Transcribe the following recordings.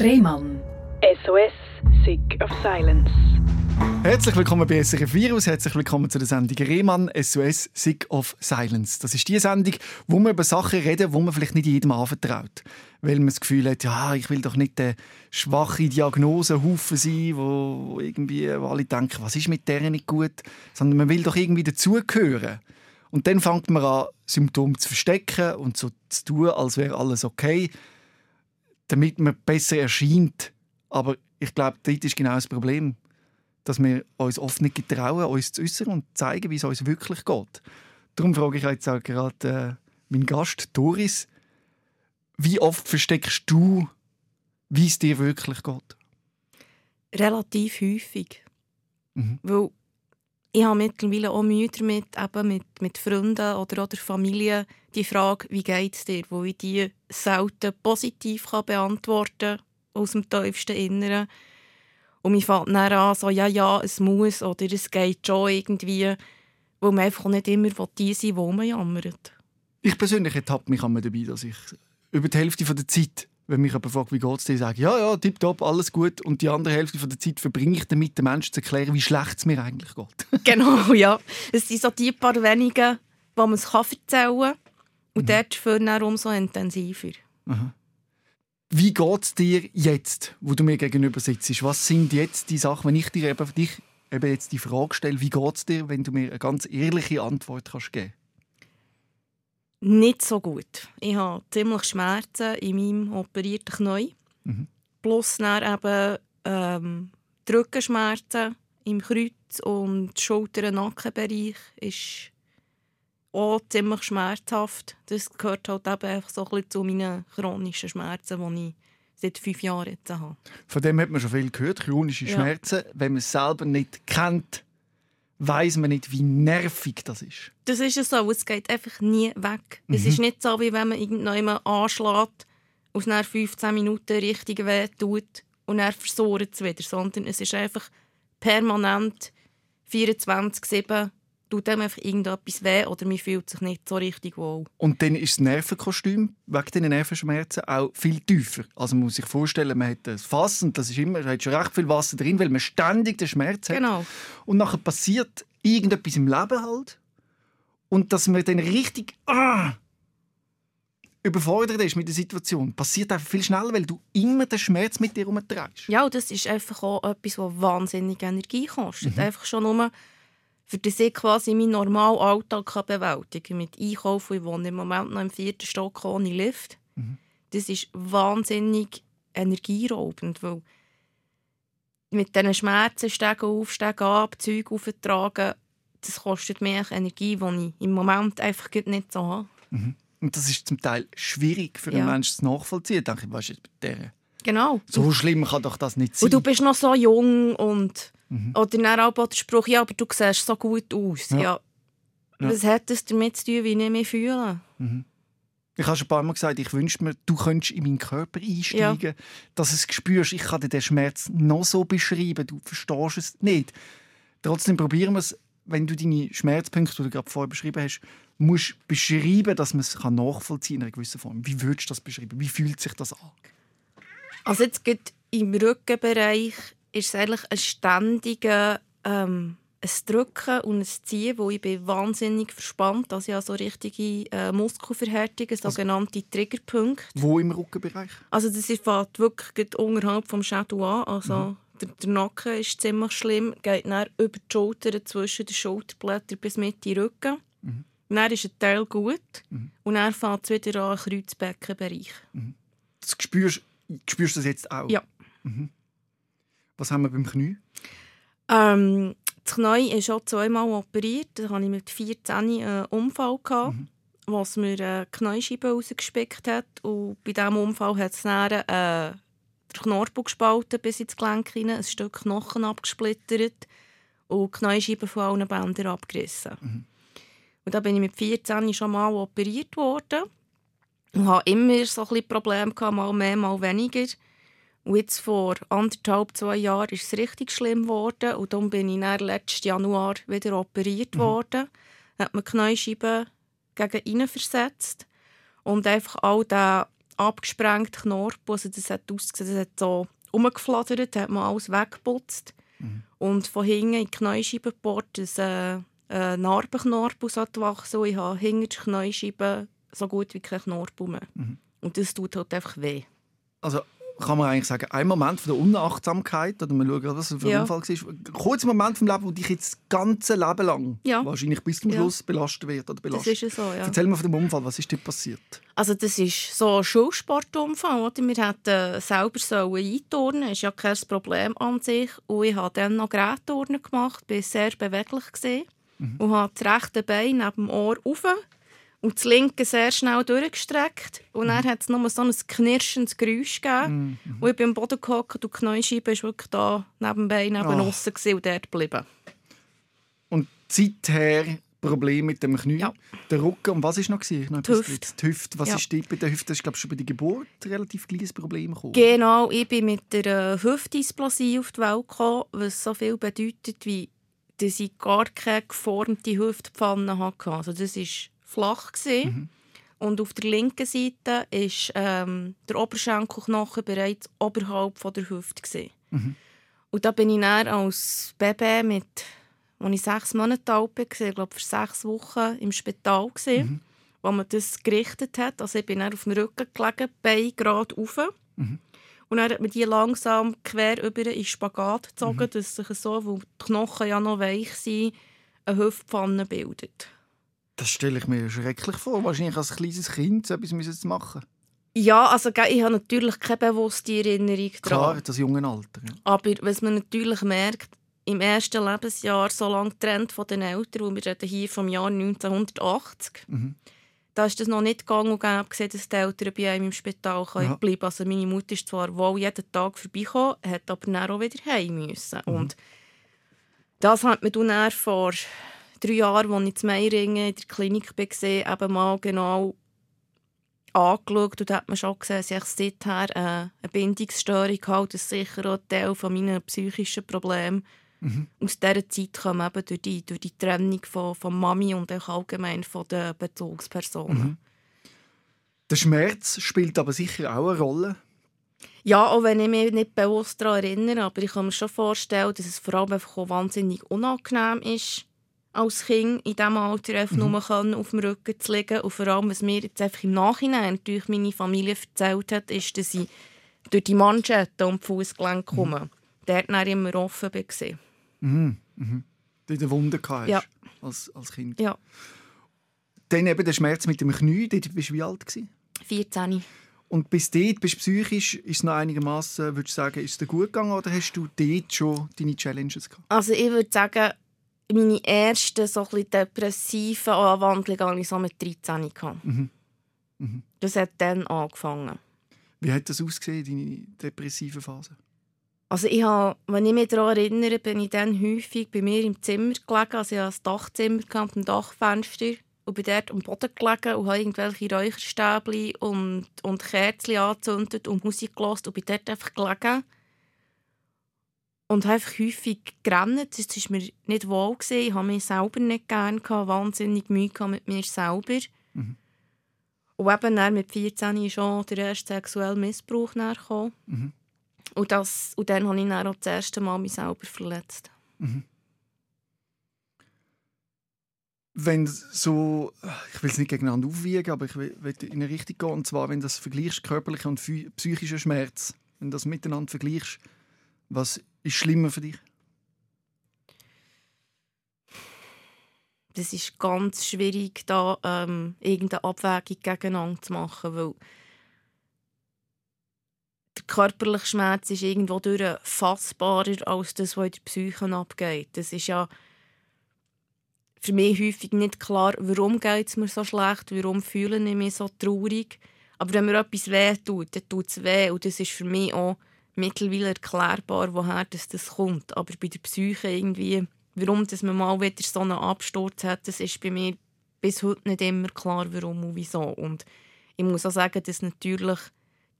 Rehmann. SOS, Sick of Silence. Herzlich willkommen bei SRF Virus, herzlich willkommen zu der Sendung Rehmann SOS Sick of Silence. Das ist die Sendung, wo man über Sachen reden, wo man vielleicht nicht jedem anvertraut. Weil man das Gefühl hat, ja, ich will doch nicht der schwache Diagnosehaufen sein, wo irgendwie wo alle denken, was ist mit der nicht gut, sondern man will doch irgendwie dazugehören. Und dann fängt man an, Symptome zu verstecken und so zu tun, als wäre alles okay, damit man besser erscheint. Aber ich glaube, dort ist genau das Problem dass wir uns oft nicht getrauen, uns zu äußern und zeigen, wie es uns wirklich geht. Darum frage ich jetzt auch gerade äh, meinen Gast Doris, wie oft versteckst du, wie es dir wirklich geht? Relativ häufig. Mhm. Weil ich habe mittlerweile auch Mühe damit, eben mit, mit Freunden oder, oder Familie die Frage, wie geht es dir, wo ich die selten positiv kann beantworten kann, aus dem tiefsten Inneren und mir fällt dann an, so, ja, ja, es muss oder es geht schon irgendwie, weil man einfach nicht immer die sein wo man jammert. Ich persönlich ertappe mich dabei, dass ich über die Hälfte der Zeit, wenn mich jemand fragt, wie geht es dir, sage ja, ja, tipptopp, alles gut. Und die andere Hälfte der Zeit verbringe ich damit, den Menschen zu erklären, wie schlecht es mir eigentlich geht. genau, ja. Es sind so die paar wenigen, die man es erzählen kann. Und mhm. dort führt es umso intensiver. Aha. Wie geht es dir jetzt, wo du mir gegenüber sitzt? Was sind jetzt die Sachen, wenn ich dir eben, dich eben jetzt die Frage stelle, wie geht es dir, wenn du mir eine ganz ehrliche Antwort kannst geben Nicht so gut. Ich habe ziemlich Schmerzen in meinem operierten Knie. Mhm. Plus dann eben ähm, Rückenschmerzen im Kreuz- und Schulter-Nackenbereich ist auch ziemlich schmerzhaft. Das gehört halt eben einfach so ein bisschen zu meinen chronischen Schmerzen, die ich seit fünf Jahren jetzt habe. Von dem hat man schon viel gehört, chronische ja. Schmerzen. Wenn man es selber nicht kennt, weiß man nicht, wie nervig das ist. Das ist es so, es geht einfach nie weg. Mhm. Es ist nicht so, wie wenn man irgendjemanden anschlägt und nach 15 Minuten richtig weh tut und dann versorgt es wieder, sondern es ist einfach permanent 24-7 tut dem einfach irgendetwas weh oder man fühlt sich nicht so richtig wohl. Und dann ist das Nervenkostüm wegen diesen Nervenschmerzen auch viel tiefer. Also man muss sich vorstellen, man hat ein Fass und das ist immer, hat schon recht viel Wasser drin, weil man ständig den Schmerz hat. Genau. Und nachher passiert irgendetwas im Leben halt und dass man dann richtig ah, überfordert ist mit der Situation, passiert einfach viel schneller, weil du immer den Schmerz mit dir herumträgst. Ja, das ist einfach auch etwas, was wahnsinnig Energie kostet. Mhm. Einfach schon nur für das ich quasi meinen normalen Alltag bewältigen kann. Mit Einkaufen, ich wohne im Moment noch im vierten Stock ohne Lift. Mhm. Das ist wahnsinnig energieraubend, weil mit diesen Schmerzen, Stegen auf, Stegen ab, Zeug auftragen, das kostet mehr Energie, die ich im Moment einfach nicht so habe. Mhm. Und das ist zum Teil schwierig für einen ja. Menschen zu nachvollziehen. Ich denke, weißt du, bei der Genau. So schlimm kann doch das nicht sein. Und du bist noch so jung und Mhm. Oder dann auch der Spruch, ja, aber du siehst so gut aus. Ja. ja. Was hat das damit zu tun, wie ich mich fühle? Mhm. Ich habe schon ein paar Mal gesagt, ich wünsche mir, du könntest in meinen Körper einsteigen, ja. dass du es spürst. Ich kann dir den Schmerz noch so beschreiben, du verstehst es nicht. Trotzdem probieren wir es, wenn du deine Schmerzpunkte, die du gerade vorher beschrieben hast, musst beschreiben, dass man es nachvollziehen kann in einer gewissen Form. Wie würdest du das beschreiben? Wie fühlt sich das an? Also jetzt geht im Rückenbereich ist es eigentlich ein ständiger ähm, ein Drücken und ein Ziehen, wo ich bin wahnsinnig verspannt. Also ich habe so richtige äh, Muskelverhärtungen, also sogenannte also, Triggerpunkte. Wo im Rückenbereich? Also das fängt wirklich unterhalb vom Schädel an. Also mhm. der, der, Nacken ist ziemlich schlimm, geht dann über die Schultern, zwischen den Schulterblättern bis mit in den Rücken. Mhm. Dann ist ein Teil gut mhm. und dann fängt es wieder an, Kreuzbeckenbereich. Mhm. Das spürst, spürst du das jetzt auch? Ja. Mhm. Was haben wir beim Knie? Ähm, das Knie ist schon zweimal operiert. Da hatte ich mit 14 einen Unfall, gehabt, mhm. was mir eine Kniescheibe rausgespickt hat. Und bei diesem Unfall hat es dann äh, den Knorpel gespalten bis ins Gelenk hinein, ein Stück Knochen abgesplittert und die Kniescheibe von allen Bändern abgerissen. Mhm. Und da bin ich mit 14 schon mal operiert worden und hatte immer so ein bisschen Probleme, mal mehr, mal weniger. Und jetzt vor anderthalb, zwei Jahren ist es richtig schlimm geworden. Und dann bin ich dann letzten Januar wieder operiert mhm. worden. Dann hat man die Kniescheibe gegen innen versetzt. Und einfach all der abgesprengt, Knorpel. Also das hat ausgesehen, das hat so rumgeflattert, hat man alles weggeputzt. Mhm. Und von hinten in die Kniescheibe gebohrt, dass äh, ein Narbenknorpel wachsen und ich habe hinter die Kniescheibe so gut wie kein Knorpel mehr. Mhm. Und das tut halt einfach weh. Also kann man eigentlich sagen, ein Moment von der Unachtsamkeit, oder wir schauen, was für ein ja. Unfall war, ein kurzer Moment vom Leben, wo dich jetzt das ganze Leben lang ja. wahrscheinlich bis zum Schluss ja. belastet wird oder belastet. Das ist so, ja. Erzähl mir von dem Unfall, was ist dir passiert? Also das ist so ein Schulsportunfall, oder? Wir hätten selber sollen einturnen, ist ja kein Problem an sich. Und ich habe dann noch Gerätturnen gemacht, war sehr beweglich gesehen mhm. und habe das rechte Bein neben dem Ohr rauf und das linke sehr schnell durchgestreckt. Und dann hat es nur so ein knirschendes Geräusch gegeben. Mhm. Und ich bin am Boden gehockt und die Kniescheibe war wirklich da neben dem Bein, neben und dort geblieben. Und seither Problem mit dem Knie, ja. der Rücken und was ist noch gewesen? Noch die Hüfte. Die Hüfte. Was ja. ist bei der Hüfte? Das ist glaube ich schon bei der Geburt relativ kleines Problem gekommen. Genau, ich bin mit der äh, Hüftdysplasie auf die Welt gekommen, was so viel bedeutet wie dass ich gar keine geformte Hüftpfanne hatte. Also das ist flach. Mhm. Und auf der linken Seite ist ähm, der Oberschenkelknochen bereits oberhalb von der Hüfte. Mhm. Und da bin ich dann als Baby mit, als ich sechs Monate alt war, ich glaube für sechs Wochen im Spital, mhm. wo man das gerichtet hat. Also ich bin dann auf dem Rücken gelegen, Bein gerade rauf. Mhm. Und dann hat man die langsam quer über in Spagat gezogen, mhm. dass sich so, wo die Knochen ja noch weich sind, eine Hüftpfanne bildet. Das stelle ich mir schrecklich vor, wahrscheinlich als kleines Kind so etwas zu machen. Ja, also ich habe natürlich keine bewusste Erinnerung daran. Klar, das junge Alter. Ja. Aber was man natürlich merkt, im ersten Lebensjahr so lange getrennt von den Eltern, wo wir reden hier vom Jahr 1980, mhm. da ist das noch nicht gegangen und gäbe dass die Eltern bei einem im Spital ja. bleiben können. Also meine Mutter ist zwar wohl jeden Tag vorbeigekommen, hat aber dann auch wieder heim müssen. Mhm. Und das hat man dann vor drei Jahren, als ich zu Meiringen in der Klinik war, eben mal genau angeschaut und da hat man schon gesehen, dass ich seither äh, eine Bindungsstörung habe. Das ist sicher auch ein Teil von meinen psychischen Problemen. Mhm. Aus dieser Zeit kommen eben durch die, durch die Trennung von, von Mami und auch allgemein von den Bezugspersonen. Mhm. Der Schmerz spielt aber sicher auch eine Rolle. Ja, auch wenn ich mich nicht bewusst daran erinnere, aber ich kann mir schon vorstellen, dass es vor allem einfach wahnsinnig unangenehm ist, als Kind in diesem Alter einfach mhm. nur können, auf dem Rücken zu liegen. Und vor allem, was mir jetzt einfach im Nachhinein natürlich meine Familie erzählt hat, ist, dass ich durch die Manschetten und die Fußgelenke mhm. komme. Dort dann immer offen war. Mhm. Mhm. Du eine Wunde hast ja. als, als Kind. Ja. Dann eben der Schmerz mit dem Knie. Dort bist du wie alt? Gewesen? 14. Und bis dort, bist du psychisch, ist es noch einigermaßen, würdest du sagen, ist es dir gut gegangen oder hast du dort schon deine Challenges gehabt? Also ich würde sagen, meine ersten so depressiven Anwandlungen hatte ich so mit 13. Mhm. Mhm. Das hat dann angefangen. Wie hat das ausgesehen, deine depressive Phase? Also ich habe, wenn ich mich daran erinnere, bin ich dann häufig bei mir im Zimmer gelegen. Also ich hatte ein Dachzimmer mit einem Dachfenster und bin dort am Boden gelegen und habe irgendwelche Räucherstäbchen und, und Kerzen angezündet und Musik gehört und bin dort einfach gelegen und habe einfach häufig gerannt. Das war mir nicht wohl. Ich habe mich selber nicht gerne, gehabt, wahnsinnig Mühe mit mir selber. Mhm. Und eben dann mit 14 ist schon der erste sexuelle Missbrauch gekommen. Mhm. Und, das, und dann habe ich dann auch das erste Mal mich selber verletzt. Mhm. Wenn so, ich will es nicht gegeneinander aufwiegen, aber ich will, will in eine Richtung gehen. Und zwar, wenn du das vergleichst, körperlicher und psychischer Schmerz, wenn du das miteinander vergleichst, was ist schlimmer für dich? Das ist ganz schwierig, da ähm, irgendeine Abwägung gegeneinander zu machen, weil der körperliche Schmerz ist irgendwo durch fassbarer als das, was in der Psyche abgeht. Das ist ja für mich häufig nicht klar, warum geht es mir so schlecht, warum fühle ich mich so traurig. Aber wenn mir etwas weh tut, dann tut es weh. Und das ist für mich auch mittlerweile erklärbar, woher das, das kommt. Aber bei der Psyche irgendwie, warum dass man mal wieder so einen Absturz hat, das ist bei mir bis heute nicht immer klar, warum und wieso. Und ich muss auch sagen, dass natürlich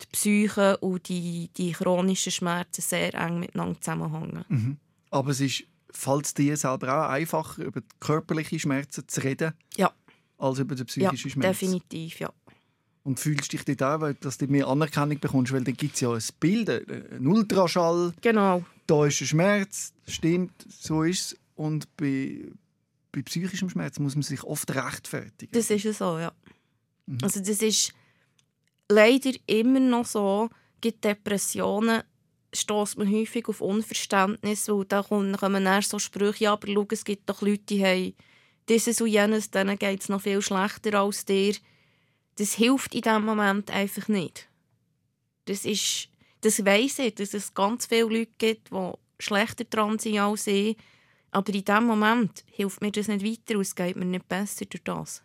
die Psyche und die, die chronischen Schmerzen sehr eng miteinander zusammenhängen. Mhm. Aber es ist, falls dir selber auch einfacher über körperliche Schmerzen zu reden, ja. als über die psychischen ja, Schmerzen? definitiv, ja. Und fühlst dich dort auch, weil- dass du mehr Anerkennung bekommst, weil dann gibt es ja ein Bild, ein Ultraschall, Genau. da ist ein Schmerz, stimmt, so ist es. Und bei, bei psychischem Schmerz muss man sich oft rechtfertigen. Das ist es so, ja. Mhm. Also das ist leider immer noch so, gibt Depressionen stößt man häufig auf Unverständnis, weil da kommen kommen dann so Sprüche, ja, aber schau, es gibt doch Leute, die haben dieses und jenes, denen geht es noch viel schlechter als dir. Das hilft in diesem Moment einfach nicht. Das ist, das weiss ich, dass es ganz viele Leute gibt, die schlechter dran sind als ich. Aber in diesem Moment hilft mir das nicht weiter und es geht mir nicht besser durch das.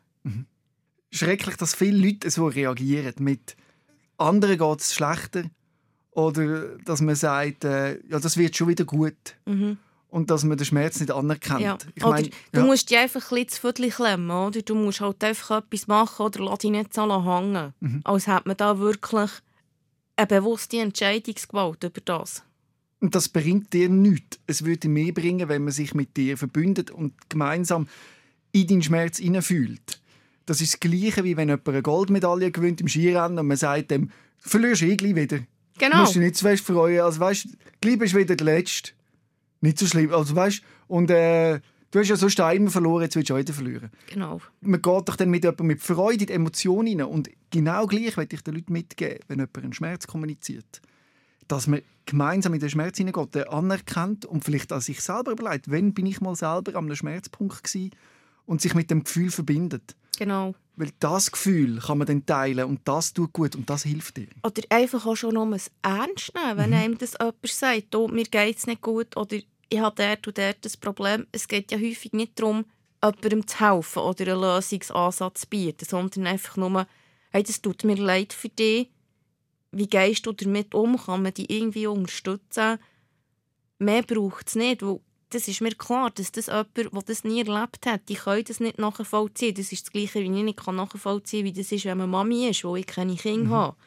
Schrecklich, dass viele Leute so reagieren mit «anderen geht es schlechter» oder dass man sagt äh, «ja, das wird schon wieder gut» Mhm. Und dass man den Schmerz nicht anerkennt. Ja. Ich meine, du ja, musst dich einfach ein bisschen zu klemmen, oder? Du musst halt einfach etwas machen oder lass dich nicht so hängen. Mhm. Als hätte man da wirklich eine bewusste Entscheidungsgewalt über das. Und das bringt dir nichts. Es würde mehr bringen, wenn man sich mit dir verbündet und gemeinsam in deinen Schmerz hineinfühlt. Das ist das Gleiche, wie wenn jemand eine Goldmedaille gewinnt im Skirennen und man sagt dem, du verlierst eh gleich wieder. Du Genau. musst dich nicht zu fest freuen. Also, weißt, gleich bist du wieder der Letzte. Nicht so schlimm. Also, weißt, und äh, du hast ja sonst auch immer verloren, jetzt willst du wieder verlieren. genau. Man geht doch dann mit jemandem mit Freude in die Emotionen rein. Und genau gleich möchte ich den Leuten mitgeben, wenn jemand einen Schmerz kommuniziert. Dass man gemeinsam in den Schmerz hineingeht, den anerkennt und vielleicht an sich selber überlegt, wenn bin ich mal selber an einem Schmerzpunkt gewesen und sich mit dem Gefühl verbindet. Genau. Weil das Gefühl kann man dann teilen und das tut gut und das hilft dir. Oder einfach auch schon um es ernst nehmen, wenn einem das jemand sagt, oh, mir geht es nicht gut oder ich habe dort und dort das Problem. Es geht ja häufig nicht darum, jemandem zu helfen oder einen Lösungsansatz zu bieten, sondern einfach nur, hey, das tut mir leid für dich. Wie gehst du damit um? Kann man dich irgendwie unterstützen? Mehr braucht es nicht, weil das ist mir klar, dass das jemand, der das nie erlebt hat, die können das nicht nachvollziehen. Das ist das Gleiche, wie ich nicht nachvollziehen kann, wie das ist, wenn man Mami ist, wo ich keine Kinder habe.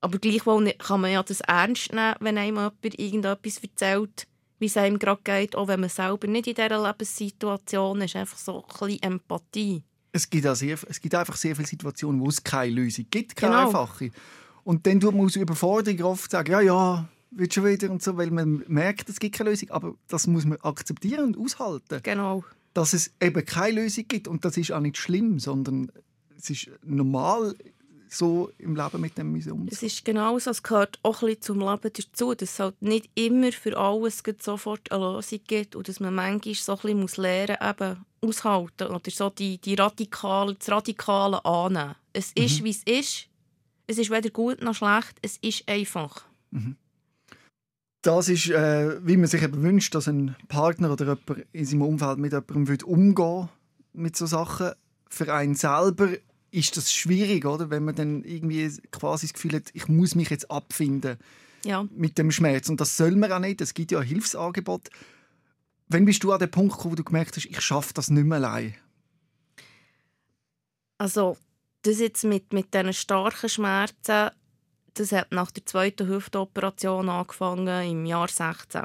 Aber gleichwohl kann man ja das ernst nehmen, wenn einem jemand irgendetwas erzählt, wie es einem gerade geht, auch wenn man selber nicht in dieser Lebenssituation ist. Einfach so ein bisschen Empathie. Es gibt, auch sehr, es gibt einfach sehr viele Situationen, wo es keine Lösung gibt, keine Genau. einfache. Und dann tut man aus Überforderung oft sagen, ja, ja, wird schon wieder und so, weil man merkt, es gibt keine Lösung. Aber das muss man akzeptieren und aushalten, Genau. dass es eben keine Lösung gibt. Und das ist auch nicht schlimm, sondern es ist normal, so im Leben mit dem umzugehen. Es ist genau so, es gehört auch ein bisschen zum Leben dazu, dass es halt nicht immer für alles sofort eine Lösung gibt und dass man manchmal so ein bisschen muss lernen eben aushalten oder so die, die radikale, das Radikale annehmen. Es ist, wie es ist. Es ist weder gut noch schlecht. Es ist einfach. Das ist, äh, wie man sich eben wünscht, dass ein Partner oder jemand in seinem Umfeld mit jemandem umgehen mit so Sachen. Für einen selber ist das schwierig, oder? Wenn man dann irgendwie quasi das Gefühl hat, ich muss mich jetzt abfinden Ja. mit dem Schmerz. Und das soll man auch nicht. Es gibt ja ein Hilfsangebot. Wann bist du an dem Punkt gekommen, wo du gemerkt hast, ich schaffe das nicht mehr allein? Also, das jetzt mit, mit diesen starken Schmerzen, das hat nach der zweiten Hüftoperation angefangen im Jahr 16.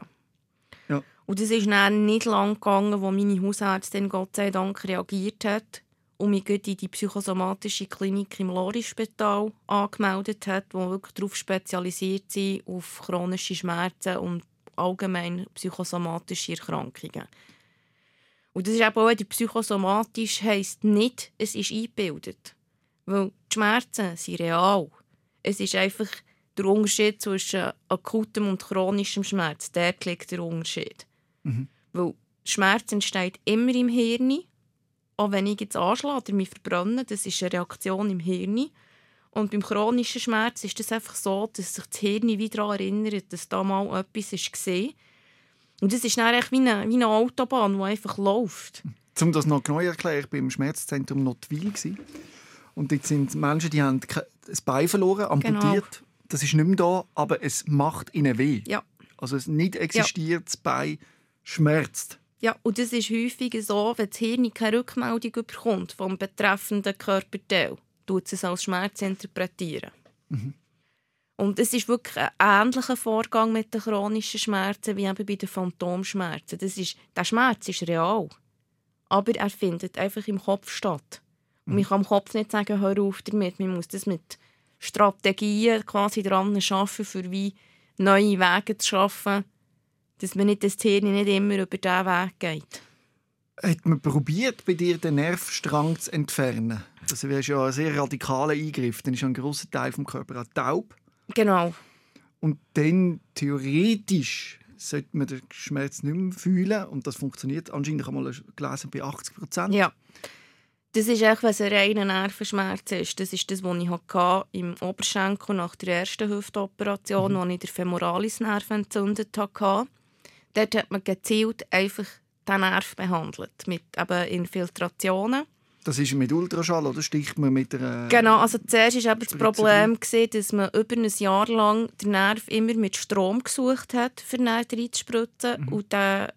Ja. Und es ist dann nicht lang gegangen, wo meine Hausärztin Gott sei Dank reagiert hat und mich in die psychosomatische Klinik im Lori-Spital angemeldet hat, wo wirklich darauf spezialisiert sind, auf chronische Schmerzen und allgemein psychosomatische Erkrankungen. Und das ist eben auch wieder psychosomatisch, heisst nicht, es ist eingebildet. Weil die Schmerzen sind real. Es ist einfach der Unterschied zwischen akutem und chronischem Schmerz. Dort liegt der Unterschied. Weil Schmerz entsteht immer im Hirn. Auch wenn ich jetzt anschlage oder mich verbrenne, das ist eine Reaktion im Hirn. Und beim chronischen Schmerz ist es einfach so, dass sich das Hirn wieder daran erinnert, dass da mal etwas war. Und das ist dann echt wie eine, wie eine Autobahn, die einfach läuft. Um das noch genau zu erklären, ich war im Schmerzzentrum Notwil. Und dort sind Menschen, die haben das Bein verloren, amputiert. Das ist nicht mehr da, aber es macht ihnen weh. Ja. Also es nicht existiert, das Bein schmerzt. Ja, und das ist häufig so, wenn das Hirn keine Rückmeldung bekommt vom betreffenden Körperteil, tut es als Schmerz interpretieren. Und es ist wirklich ein ähnlicher Vorgang mit den chronischen Schmerzen wie eben bei den Phantomschmerzen. Das ist, der Schmerz ist real, aber er findet einfach im Kopf statt. Und man kann am Kopf nicht sagen, hör auf damit. Man muss das mit Strategien quasi dran arbeiten, für wie neue Wege zu schaffen, dass man nicht das Tier nicht immer über diesen Weg geht. Hat man probiert, bei dir den Nervstrang zu entfernen? Das wäre ja ein sehr radikaler Eingriff. Dann ist ein grosser Teil des Körpers auch taub. Genau. Und dann theoretisch sollte man den Schmerz nicht mehr fühlen. Und das funktioniert anscheinend, ich habe mal gelesen, bei 80 Prozent. Ja. Das ist echt, was ein reiner Nervenschmerz ist. Das ist das, was ich hatte im Oberschenkel nach der ersten Hüftoperation, mhm. wo ich den Femoralisnerv entzündet hatte. Dort hat man gezielt einfach den Nerv behandelt mit eben Infiltrationen. Das ist mit Ultraschall oder sticht man mit einer... Genau, also zuerst war das Problem, gewesen, dass man über ein Jahr lang den Nerv immer mit Strom gesucht hat, für Nerv reinzuspritzen. Mhm. Und der,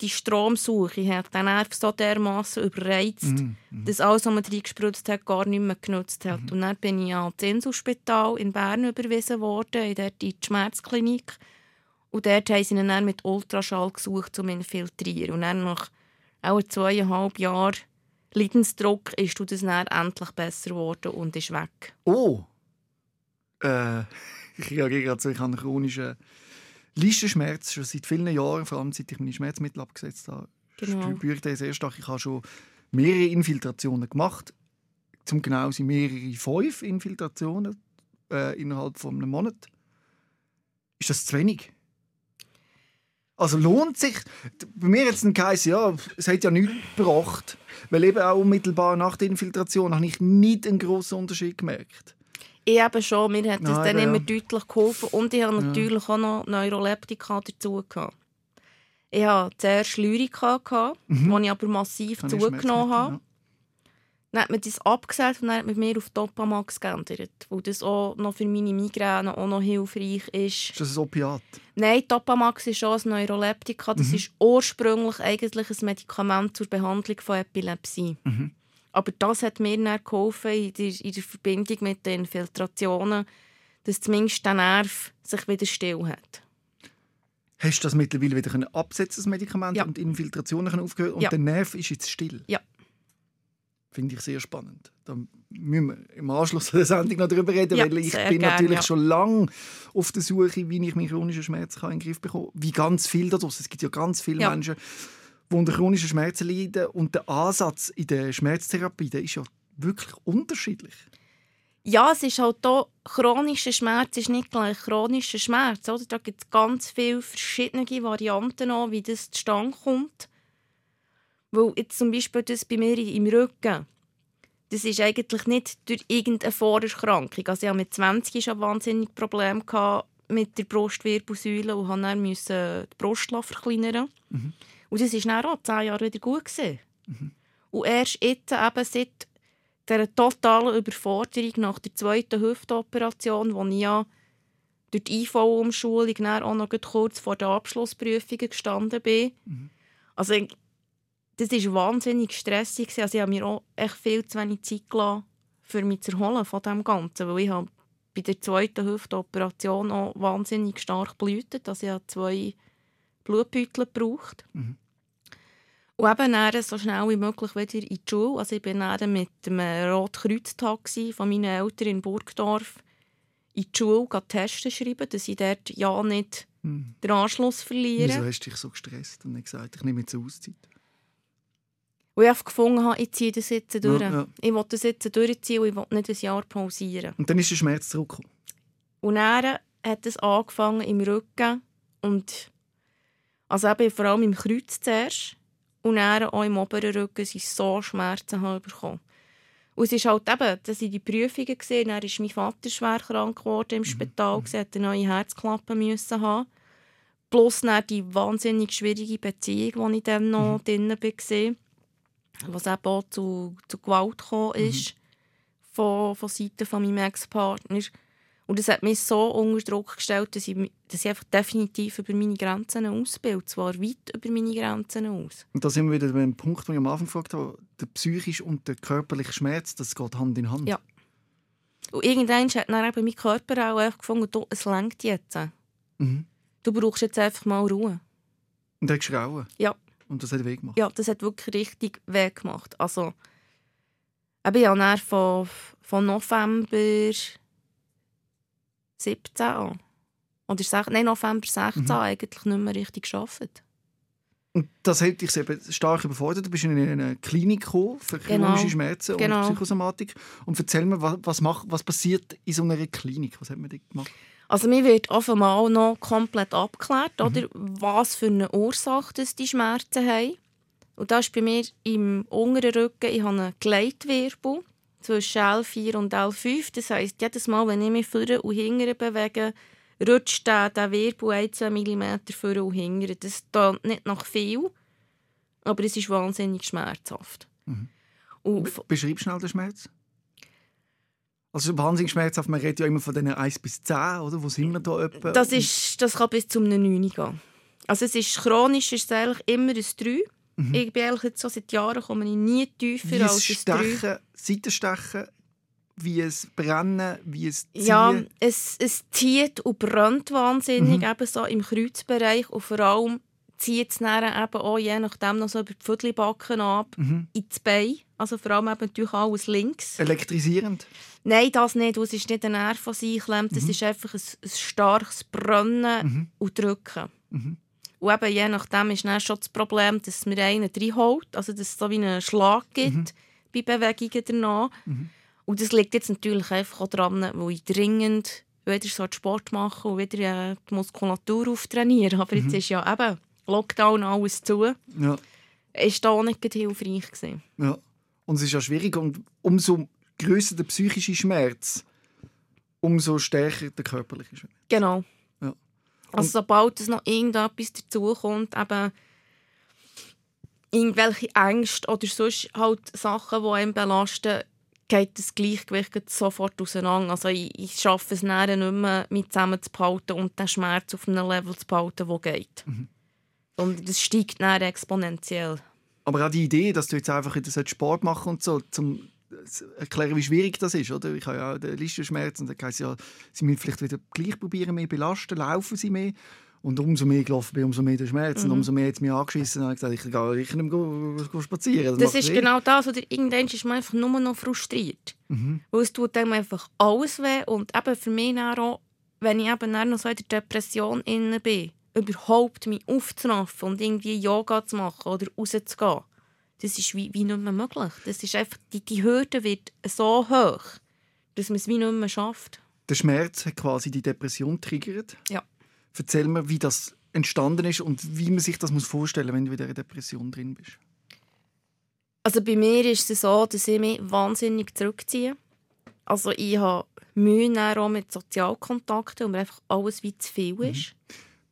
die Stromsuche hat den Nerv so dermaßen überreizt, mhm. Mhm. dass alles, was man reingespritzt hat, gar nicht mehr genutzt hat. Mhm. Und dann bin ich ans Inselspital in Bern überwiesen worden, in der die Schmerzklinik. Und dort haben sie ihn dann mit Ultraschall gesucht, um ihn zu infiltrieren. Und dann nach auch zweieinhalb Jahren Leidensdruck ist das dann endlich besser geworden und ist weg. Oh! Äh, ich reagiere gerade so, ich habe einen chronischen Listenschmerz schon seit vielen Jahren, vor allem seit ich meine Schmerzmittel abgesetzt habe. Genau. spüre ich das sehr stark. Ich habe schon mehrere Infiltrationen gemacht. Zum genau sind mehrere fünf Infiltrationen äh, innerhalb von einem Monat. Ist das zu wenig? Also lohnt sich, bei mir jetzt ein geheißen, ja, es hat ja nichts gebracht. Weil eben auch unmittelbar nach der Infiltration habe ich nicht einen grossen Unterschied gemerkt. Ich eben schon, mir hat das Nein, dann ja. immer deutlich geholfen. Und ich habe ja. natürlich auch noch Neuroleptika dazu gehabt. Ich hatte zuerst Lyrika, mhm. die ich aber massiv zugenommen habe. Ja. Dann hat man das abgesetzt und dann hat man mir auf Topamax geändert, weil das auch noch für meine Migräne auch noch hilfreich ist. Ist das ein Opiat? Nein, Topamax ist auch ein Neuroleptika. Das mhm. ist ursprünglich eigentlich ein Medikament zur Behandlung von Epilepsie. Mhm. Aber das hat mir dann geholfen in der, in der Verbindung mit den Infiltrationen, dass zumindest der Nerv sich wieder still hat. Hast du das mittlerweile wieder absetzen, das Medikament, ja. und Infiltrationen aufgehört und ja. der Nerv ist jetzt still? Ja. Finde ich sehr spannend. Da müssen wir im Anschluss der Sendung noch darüber reden, ja, weil ich bin gern, natürlich ja. schon lange auf der Suche, wie ich meinen chronischen Schmerz in den Griff bekomme. Wie ganz viele daraus. Es gibt ja ganz viele ja. Menschen, die unter chronischen Schmerzen leiden und der Ansatz in der Schmerztherapie der ist ja wirklich unterschiedlich. Ja, es ist halt hier, chronischer Schmerz ist nicht gleich chronischer Schmerz. Oder? Da gibt es ganz viele verschiedene Varianten, an, wie das zustande kommt. Weil jetzt zum Beispiel das bei mir im Rücken, das ist eigentlich nicht durch irgendeine Vorerkrankung. Also ich hatte mit 20 schon wahnsinnig Probleme mit der Brustwirbelsäule und musste dann müssen die Brust verkleinern. Mhm. Und das war dann auch zehn Jahre wieder gut. Mhm. Und erst jetzt, eben seit dieser totalen Überforderung nach der zweiten Hüftoperation, wo ich ja durch die IV-Umschulung auch noch kurz vor der Abschlussprüfung gestanden bin. Mhm. Also das war wahnsinnig stressig. Also ich habe mir auch echt viel zu wenig Zeit gelassen, für mich zu erholen von dem Ganzen. Weil ich habe bei der zweiten Hüftoperation auch wahnsinnig stark blutet. Also ich habe zwei Blutbeutel gebraucht. Mhm. Und eben dann so schnell wie möglich wieder in die Schule. Also ich bin dann mit dem Rotkreuz-Taxi von meinen Eltern in Burgdorf in die Schule Testen schreiben, dass ich dort ja nicht mhm. den Anschluss verliere. Wieso hast du dich so gestresst und nicht gesagt, ich nehme jetzt eine Auszeit? Wo ich gefunden habe, ich ziehe das jetzt durch. Ja, ja. Ich will das jetzt durchziehen und ich will nicht ein Jahr pausieren. Und dann ist der Schmerz zurückgekommen? Und dann hat es angefangen im Rücken und also eben vor allem im Kreuz zuerst und dann auch im oberen Rücken sind so Schmerzen bekommen. Und es ist halt eben, dass ich die Prüfungen gesehen dann ist mein Vater schwer krank geworden im mhm. Spital, mhm. hatte eine neue Herzklappe müssen haben. Plus dann die wahnsinnig schwierige Beziehung, die ich dann noch mhm. drin war was eben auch zu, zu Gewalt gekommen mhm. ist mhm. von, von Seiten von meinem Ex-Partner. Und das hat mich so unter Druck gestellt, dass ich, dass ich einfach definitiv über meine Grenzen ausbilde. Zwar weit über meine Grenzen aus. Und da sind wir wieder beim Punkt, den ich am Anfang gefragt habe. Der psychische und der körperliche Schmerz, das geht Hand in Hand. Ja. Und irgendwann hat dann eben mein Körper auch einfach gefunden, du, es längt jetzt. Mhm. Du brauchst jetzt einfach mal Ruhe. Und hat geschrauen? Ja. Und das hat weh gemacht? Ja, das hat wirklich richtig weh gemacht. Also, Eben, ich habe dann von, von November 17 an. Oder nein, November 16 Mhm. eigentlich nicht mehr richtig gearbeitet. Und das hat dich eben stark überfordert. Du bist in eine Klinik gekommen für Genau. chronische Schmerzen Genau. und Psychosomatik. Und erzähl mir, was, was, macht, was passiert in so einer Klinik? Was hat man da gemacht? Also mir wird einmal noch komplett abgeklärt, Mhm. oder, was für eine Ursache das die Schmerzen haben. Und das ist bei mir im unteren Rücken, ich habe einen Gleitwirbel zwischen L4 und L5. Das heisst, jedes Mal, wenn ich mich vorne und hinten bewege, rutscht der, der Wirbel 1 mm vorne und hinten. Das tut nicht nach viel, aber es ist wahnsinnig schmerzhaft. Mhm. Und Beschreib schnell den Schmerz. Also wahnsinnig schmerzhaft. Man redet ja immer von diesen 1 bis 10, oder? Wo sind wir da etwa? Das, ist, das kann bis zum 9 gehen. Also es ist chronisch ist es eigentlich immer ein 3. Ich bin eigentlich so seit Jahren komme ich nie tiefer Mhm. wie als es ein 3. Stechen, Seitenstechen, wie es Brennen, wie es Ziehen. Ja, es, es zieht und brennt wahnsinnig, Mhm. eben so im Kreuzbereich. Und vor allem zieht es dann eben auch je nachdem noch so über die Viertelbacken ab, Mhm. ins Bein. Also vor allem eben natürlich alles links. Elektrisierend. Nein, das nicht. Es ist nicht ein Nerv, der sich einklemmt. Es ist einfach ein, ein starkes Brennen Mhm. und Drücken. Mhm. Und eben, je nachdem ist dann schon das Problem, dass mir einen reinholt, also dass es so wie einen Schlag gibt bei Bewegungen danach. Mhm. Und das liegt jetzt natürlich einfach auch daran, wo ich dringend wieder so Sport mache und wieder äh, die Muskulatur auftrainiere. Aber jetzt ist ja eben Lockdown alles zu. Ja. Ist da auch nicht hilfreich gewesen. Ja. Und es ist ja schwierig und umso größer der psychische Schmerz, umso stärker der körperliche Schmerz. Genau. Ja. Also sobald es noch irgendetwas dazukommt, eben irgendwelche Ängste oder sonst halt Sachen, die einen belasten, geht das Gleichgewicht gleich sofort auseinander. Also ich, ich schaffe es dann nicht mehr, mich zusammenzuhalten und den Schmerz auf einem Level zu behalten, der geht. Und das steigt dann exponentiell. Aber auch die Idee, dass du jetzt einfach wieder Sport machen und so, zum zu erklären, wie schwierig das ist, oder? Ich habe ja auch den Listenschmerz und dann heisst ja, sie müssen vielleicht wieder gleich probieren, mehr belasten, laufen sie mehr. Und umso mehr gelaufen bin, umso mehr der Schmerz. Mhm. Und umso mehr hat es mich angeschissen und habe gesagt, ich gehe ich nicht mehr spazieren. Das macht ist genau das. Oder irgendwann ist man einfach nur noch frustriert. Mhm. Weil es tut einem einfach alles weh. Und eben für mich auch, wenn ich eben noch so in der Depression inne bin, überhaupt mich aufzuraffen und irgendwie Yoga zu machen oder rauszugehen, das ist wie, wie nicht mehr möglich. Das ist einfach, die, die Hürde wird so hoch, dass man es wie nicht mehr schafft. Der Schmerz hat quasi die Depression triggert. Ja. Erzähl mir, wie das entstanden ist und wie man sich das muss vorstellen muss, wenn du in dieser Depression drin bist. Also bei mir ist es so, dass ich mich wahnsinnig zurückziehe. Also ich habe Mühe auch mit Sozialkontakten, und mir einfach alles wie zu viel ist.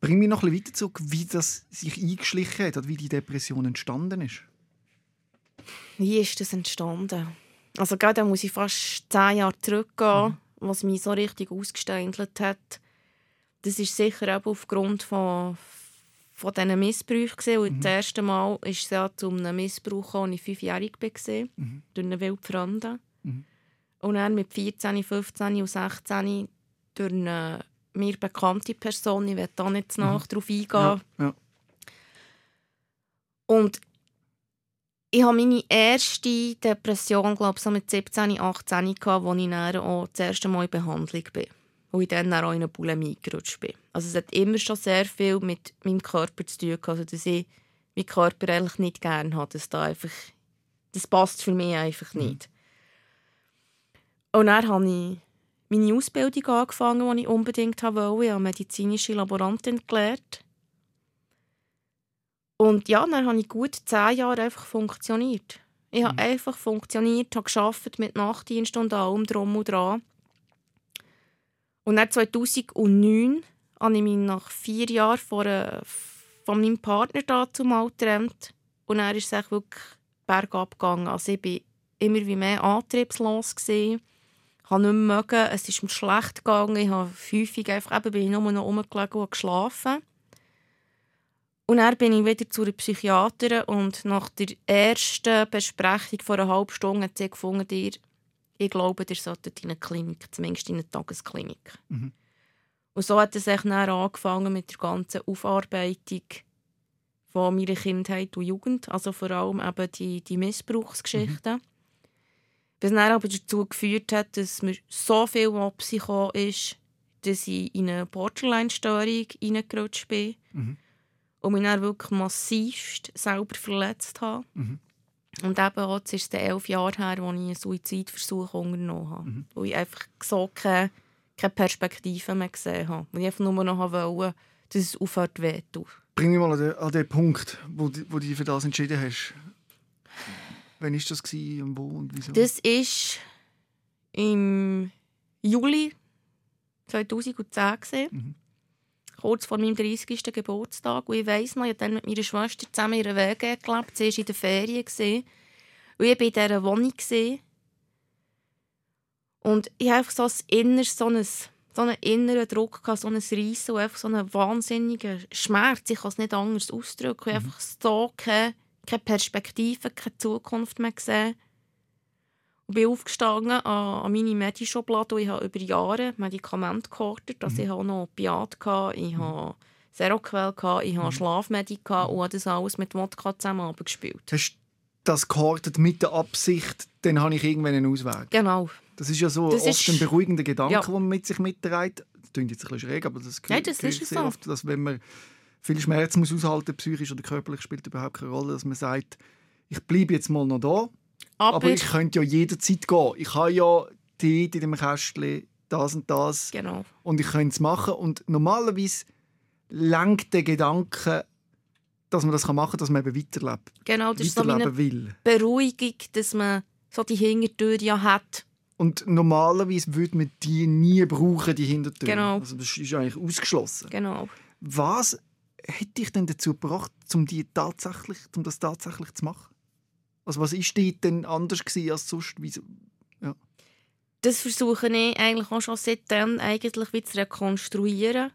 Bring mich noch ein bisschen weiter zurück, wie das sich eingeschlichen hat wie die Depression entstanden ist. Wie ist das entstanden? Also gerade da muss ich fast zehn Jahre zurückgehen, was mich so richtig ausgesteindelt hat. Das ist sicher auch aufgrund von, von diesen Missbrauchen. gewesen. Und Das erste Mal ist es ja zu einem Missbrauch, gekommen, als ich fünfjährig war, Mhm. durch einen Wildfremden. Mhm. Und dann mit 14, 15 und 16 durch eine mir bekannte Person, ich will da nicht nach darauf eingehen, Ja, ja. und ich hatte meine erste Depression, glaube ich, so mit 17, 18, gehabt, wo ich dann auch das erste Mal in Behandlung bin. Wo ich dann auch in eine Bulimie gerutscht bin. Also es hat immer schon sehr viel mit meinem Körper zu tun gehabt, also dass ich meinen Körper eigentlich nicht gerne habe. Das, da einfach, das passt für mich einfach nicht. Und dann habe ich meine Ausbildung angefangen, die ich unbedingt wollte. Ich habe medizinische Laborantin gelernt. Und ja, dann habe ich gut zehn Jahre einfach funktioniert. Ich habe einfach funktioniert, habe gearbeitet mit Nachtdienst und allem drum und dran. Und dann 2009 habe ich mich nach vier Jahren von, einer, von meinem Partner dazu mal getrennt. Und dann ist es wirklich bergab gegangen. Also ich war immer wie mehr antriebslos. Gewesen. Ich habe nicht mehr mögen. Es ist mir schlecht gegangen. Ich habe häufig einfach, eben bin ich nur noch rumgelegen und geschlafen. Und dann bin ich wieder zu einer Psychiaterin und nach der ersten Besprechung vor einer halben Stunde hat sie gefunden, ihr, ich glaube, ihr solltet in eine Klinik, zumindest in eine Tagesklinik. Mhm. Und so hat es dann angefangen mit der ganzen Aufarbeitung von meiner Kindheit und Jugend, also vor allem eben die, die Missbrauchsgeschichten. Was dann aber dazu geführt hat, dass mir so viel Wapsi kam, ist, dass ich in eine Borderline-Störung reingerutscht bin Mhm. und mich dann wirklich massivst selber verletzt habe. Mhm. Und eben auch, jetzt ist elf Jahre her, als ich einen Suizidversuch unternommen habe. Mhm. Weil ich einfach so keine, keine Perspektive mehr gesehen habe. Weil ich einfach nur noch wollte, dass es aufhört weh zu tun. Bring mich mal an den, an den Punkt, wo, du- wo du dich für das entschieden hast. Wann war das und wo und wieso? Das war im Juli 2010. gewesen, Mhm. Kurz vor meinem 30. Geburtstag. Und ich weiss noch, ich habe dann mit meiner Schwester zusammen ihre Wege gelebt. Sie war in der Ferien. gewesen. Und ich war in dieser Wohnung. gewesen. Und ich hatte so, ein inneres, so, ein, so einen inneren Druck, gehabt, so ein Reissen und einfach so einen wahnsinnigen Schmerz. Ich kann es nicht anders ausdrücken. Ich habe einfach so keine, keine Perspektive, keine Zukunft mehr gesehen. Und bin aufgestanden an, an meine Medischublade und ich habe über Jahre Medikamente gehortet. Also ich hatte noch Opiat, ich hatte Seroquel, ich hatte Schlafmedikamente gehabt und habe das alles mit Wodka zusammen abgespielt. Hast du das gehortet mit der Absicht, dann habe ich irgendwann einen Ausweg? Genau. Das ist ja so Das oft ein beruhigender Gedanke, Ja. den man mit sich mitträgt. Das klingt jetzt ein bisschen schräg, aber das, Nein, das ist ich sehr so. oft, dass wenn man viel Schmerz muss aushalten, psychisch oder körperlich, spielt überhaupt keine Rolle, dass man sagt, ich bleibe jetzt mal noch da, Aber, aber ich könnte ja jederzeit gehen. Ich habe ja dort in dem Kästchen das und das genau. und ich könnte es machen. Und normalerweise lenkt der Gedanke, dass man das machen kann, dass man eben weiterlebt, genau, das ist so weiterleben will. Beruhigung, dass man so die Hintertür ja hat. Und normalerweise würde man die nie brauchen, die Hintertür. Genau. Also das ist eigentlich ausgeschlossen. Genau. Was hat dich denn dazu gebracht, um, die tatsächlich, um das tatsächlich zu machen? Also was ist dort denn anders gewesen als sonst? Wieso? Das versuche ich eigentlich auch schon seitdem eigentlich wieder zu rekonstruieren.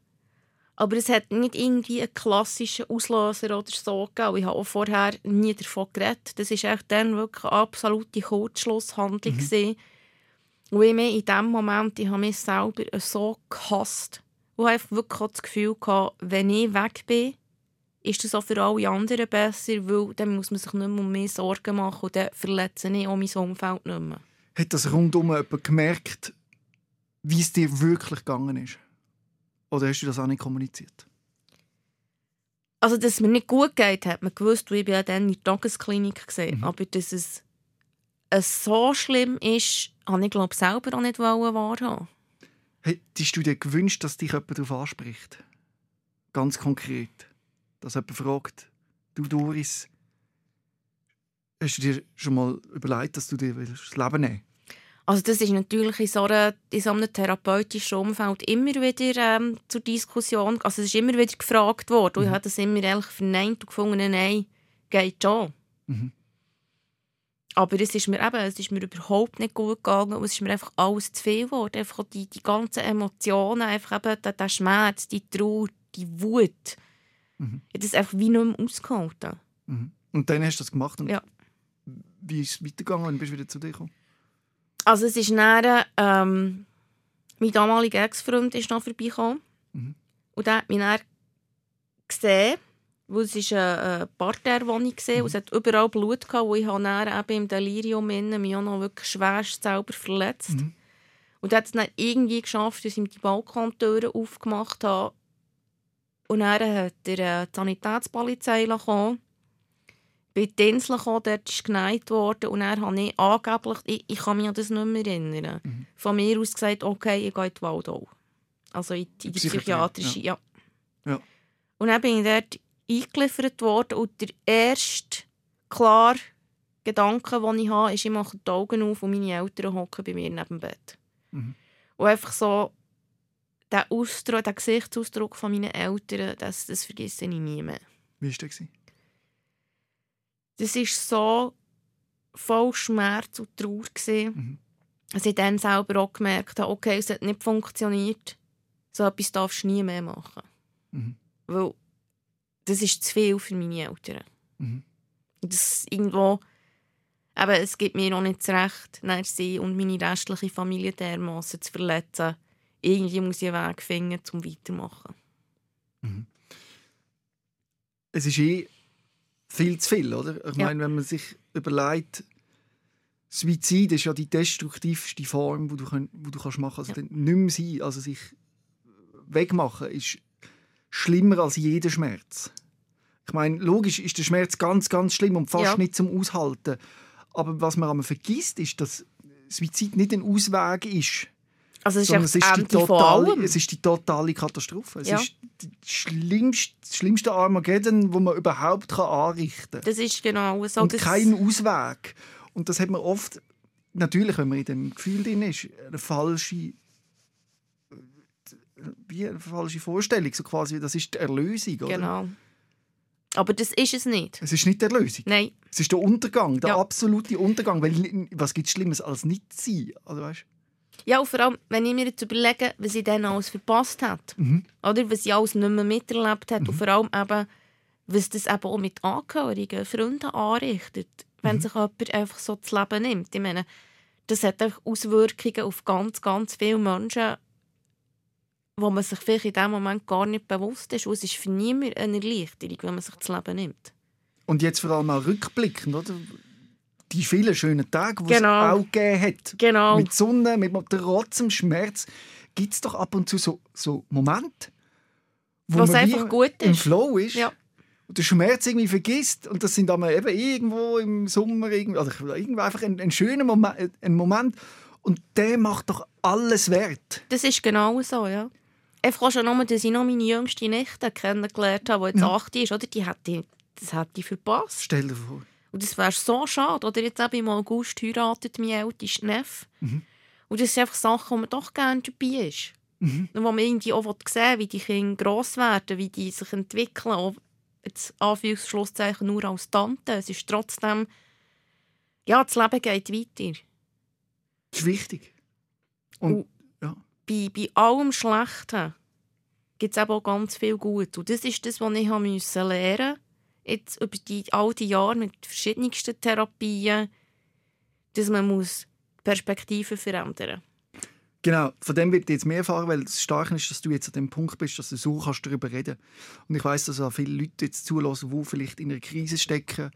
Aber es hat nicht irgendwie einen klassischen Auslöser oder so gegeben. Ich habe auch vorher nie davon geredet. Das war echt dann wirklich eine absolute Kurzschlusshandlung. Mhm. Und ich in dem Moment, ich habe mich selber so gehasst. Und ich hatte wirklich das Gefühl, gehabt, wenn ich weg bin, ist das auch für alle anderen besser, weil dann muss man sich nicht mehr um mich Sorgen machen und dann verletze ich auch mein Umfeld nicht mehr. Hat das rundum jemand gemerkt, wie es dir wirklich gegangen ist? Oder hast du das auch nicht kommuniziert? Also, dass es mir nicht gut geht, hat man gewusst, weil ich ja dann in der Tagesklinik gesehen. Mhm. Aber dass es, es so schlimm ist, habe ich glaube selber auch nicht wahrhaben. Hättest du dir gewünscht, dass dich jemand darauf anspricht? Ganz konkret. Dass jemand fragt, du Doris, hast du dir schon mal überlegt, dass du dir das Leben nehmen Also das ist natürlich in so, einer, in so einem therapeutischen Umfeld immer wieder ähm, zur Diskussion. Also es ist immer wieder gefragt worden. Und ich habe das immer ehrlich verneint und gefunden, nein, geht schon. Mhm. Aber es ist mir eben, es ist mir überhaupt nicht gut gegangen und es ist mir einfach alles zu viel geworden. Einfach die, die ganzen Emotionen, einfach eben der, der Schmerz, die Trauer, die Wut. Mhm. Ich habe das einfach wie nicht mehr ausgehalten. Mhm. Und dann hast du das gemacht. Und Ja. Wie ist es weitergegangen und bist du wieder zu dir gekommen? Also es ist dann, ähm, mein damaliger Ex-Freund ist noch vorbeigekommen. Mhm. Und der hat mich dann gesehen, weil es ist eine, eine Parterrewohnung war und es hat überall Blut gehabt, und ich habe dann eben im Delirium innen mich auch noch wirklich schwerst selber verletzt. Mhm. Und er hat es dann irgendwie geschafft, dass ich die Balkontüren aufgemacht habe. Und dann hat er äh, Sanitätspolizei gekommen. Bei die Insel gekommen, dort ist geneigt worden und dann habe ich angeblich, ich, ich kann mich an das nicht mehr erinnern, Mhm. von mir aus gesagt, okay, ich gehe in die Waldau. Also in die, in die psychiatrische, ja. Ja. Und dann bin ich dort eingeliefert worden und der erste klare Gedanke, den ich habe, ist, ich mache die Augen auf und meine Eltern hocken bei mir neben dem Bett. Mhm. Und einfach so, der Ausdruck, der Gesichtsausdruck von meinen Eltern, das, das vergesse ich nie mehr. Wie war das? Das war so voll Schmerz und Trauer. Mhm. Dass ich dann selber auch gemerkt habe, okay, es hat nicht funktioniert. So etwas darfst du nie mehr machen. Mhm. Weil das ist zu viel für meine Eltern. Mhm. Das irgendwo, eben, es gibt mir auch nicht das Recht, sie und meine restliche Familie dermassen zu verletzen. Irgendwie muss ich einen Weg finden, um weitermachen. Es ist eh viel zu viel, oder? Ich Ja. meine, wenn man sich überlegt, Suizid ist ja die destruktivste Form, die du, könnt, wo du kannst machen kannst. Also ja. nicht mehr sein, also sich wegmachen, ist schlimmer als jeder Schmerz. Ich meine, logisch ist der Schmerz ganz, ganz schlimm und fast ja. nicht zum Aushalten. Aber was man einmal vergisst, ist, dass Suizid nicht ein Ausweg ist. Also es ist, es ist, die totale, es ist die totale Katastrophe. Es ja. ist das schlimmste, schlimmste Armageddon, das man überhaupt kann anrichten kann. Das ist genau so. Und kein Ausweg. Und das hat man oft, natürlich, wenn man in dem Gefühl drin ist, eine falsche, wie eine falsche Vorstellung. So quasi, das ist die Erlösung. Oder? Genau. Aber das ist es nicht. Es ist nicht die Erlösung. Nein. Es ist der Untergang, der ja. absolute Untergang. Weil, was gibt es Schlimmes als nicht zu sein? Also, weißt? Ja, und vor allem, wenn ich mir jetzt überlege, was ich dann alles verpasst habe. Mhm. Oder was ich alles nicht mehr miterlebt habe. Mhm. Und vor allem eben, was das eben auch mit Angehörigen, Freunden anrichtet wenn mhm. sich jemand einfach so das Leben nimmt. Ich meine, das hat auch Auswirkungen auf ganz, ganz viele Menschen, wo man sich vielleicht in dem Moment gar nicht bewusst ist. Und es ist für niemanden eine Erleichterung, wenn man sich das Leben nimmt. Und jetzt vor allem auch rückblickend, oder? Die vielen schönen Tage, die genau. es auch gegeben hat. Genau. Mit Sonne, mit trotzdem Schmerz. Gibt es doch ab und zu so, so Momente, wo Was man einfach gut ist. im Flow ist. Ja und den Schmerz irgendwie vergisst und das sind dann eben irgendwo im Sommer irgendwo, also irgendwo einfach ein, ein schöner Moment, ein Moment und der macht doch alles wert. Das ist genau so, ja. Einfach schon nur, dass ich noch meine jüngste Nichte kennengelernt habe, die jetzt ja. 8 ist, oder? Die hat die, das hat die verpasst. Stell dir vor. Und das wäre so schade. Oder jetzt eben im August heiratet mein ältester Neffe. Mhm. Und das sind einfach Sachen, wo man doch gerne dabei ist. Mhm. Und wo man irgendwie auch sehen will, wie die Kinder gross werden, wie die sich entwickeln, auch jetzt Anführungsschlusszeichen nur als Tante. Es ist trotzdem, ja, das Leben geht weiter. Das ist wichtig. Und, Und. Bei, bei allem Schlechten gibt es eben auch ganz viel Gut. Und das ist das, was ich lernen musste jetzt über die, all die Jahre mit verschiedensten Therapien, dass man muss Perspektiven verändern muss. Genau, von dem wird jetzt mehr erfahren, weil es stark ist, dass du jetzt an dem Punkt bist, dass du so kannst darüber reden Und ich weiß, dass auch viele Leute jetzt zulassen, die vielleicht in einer Krise stecken.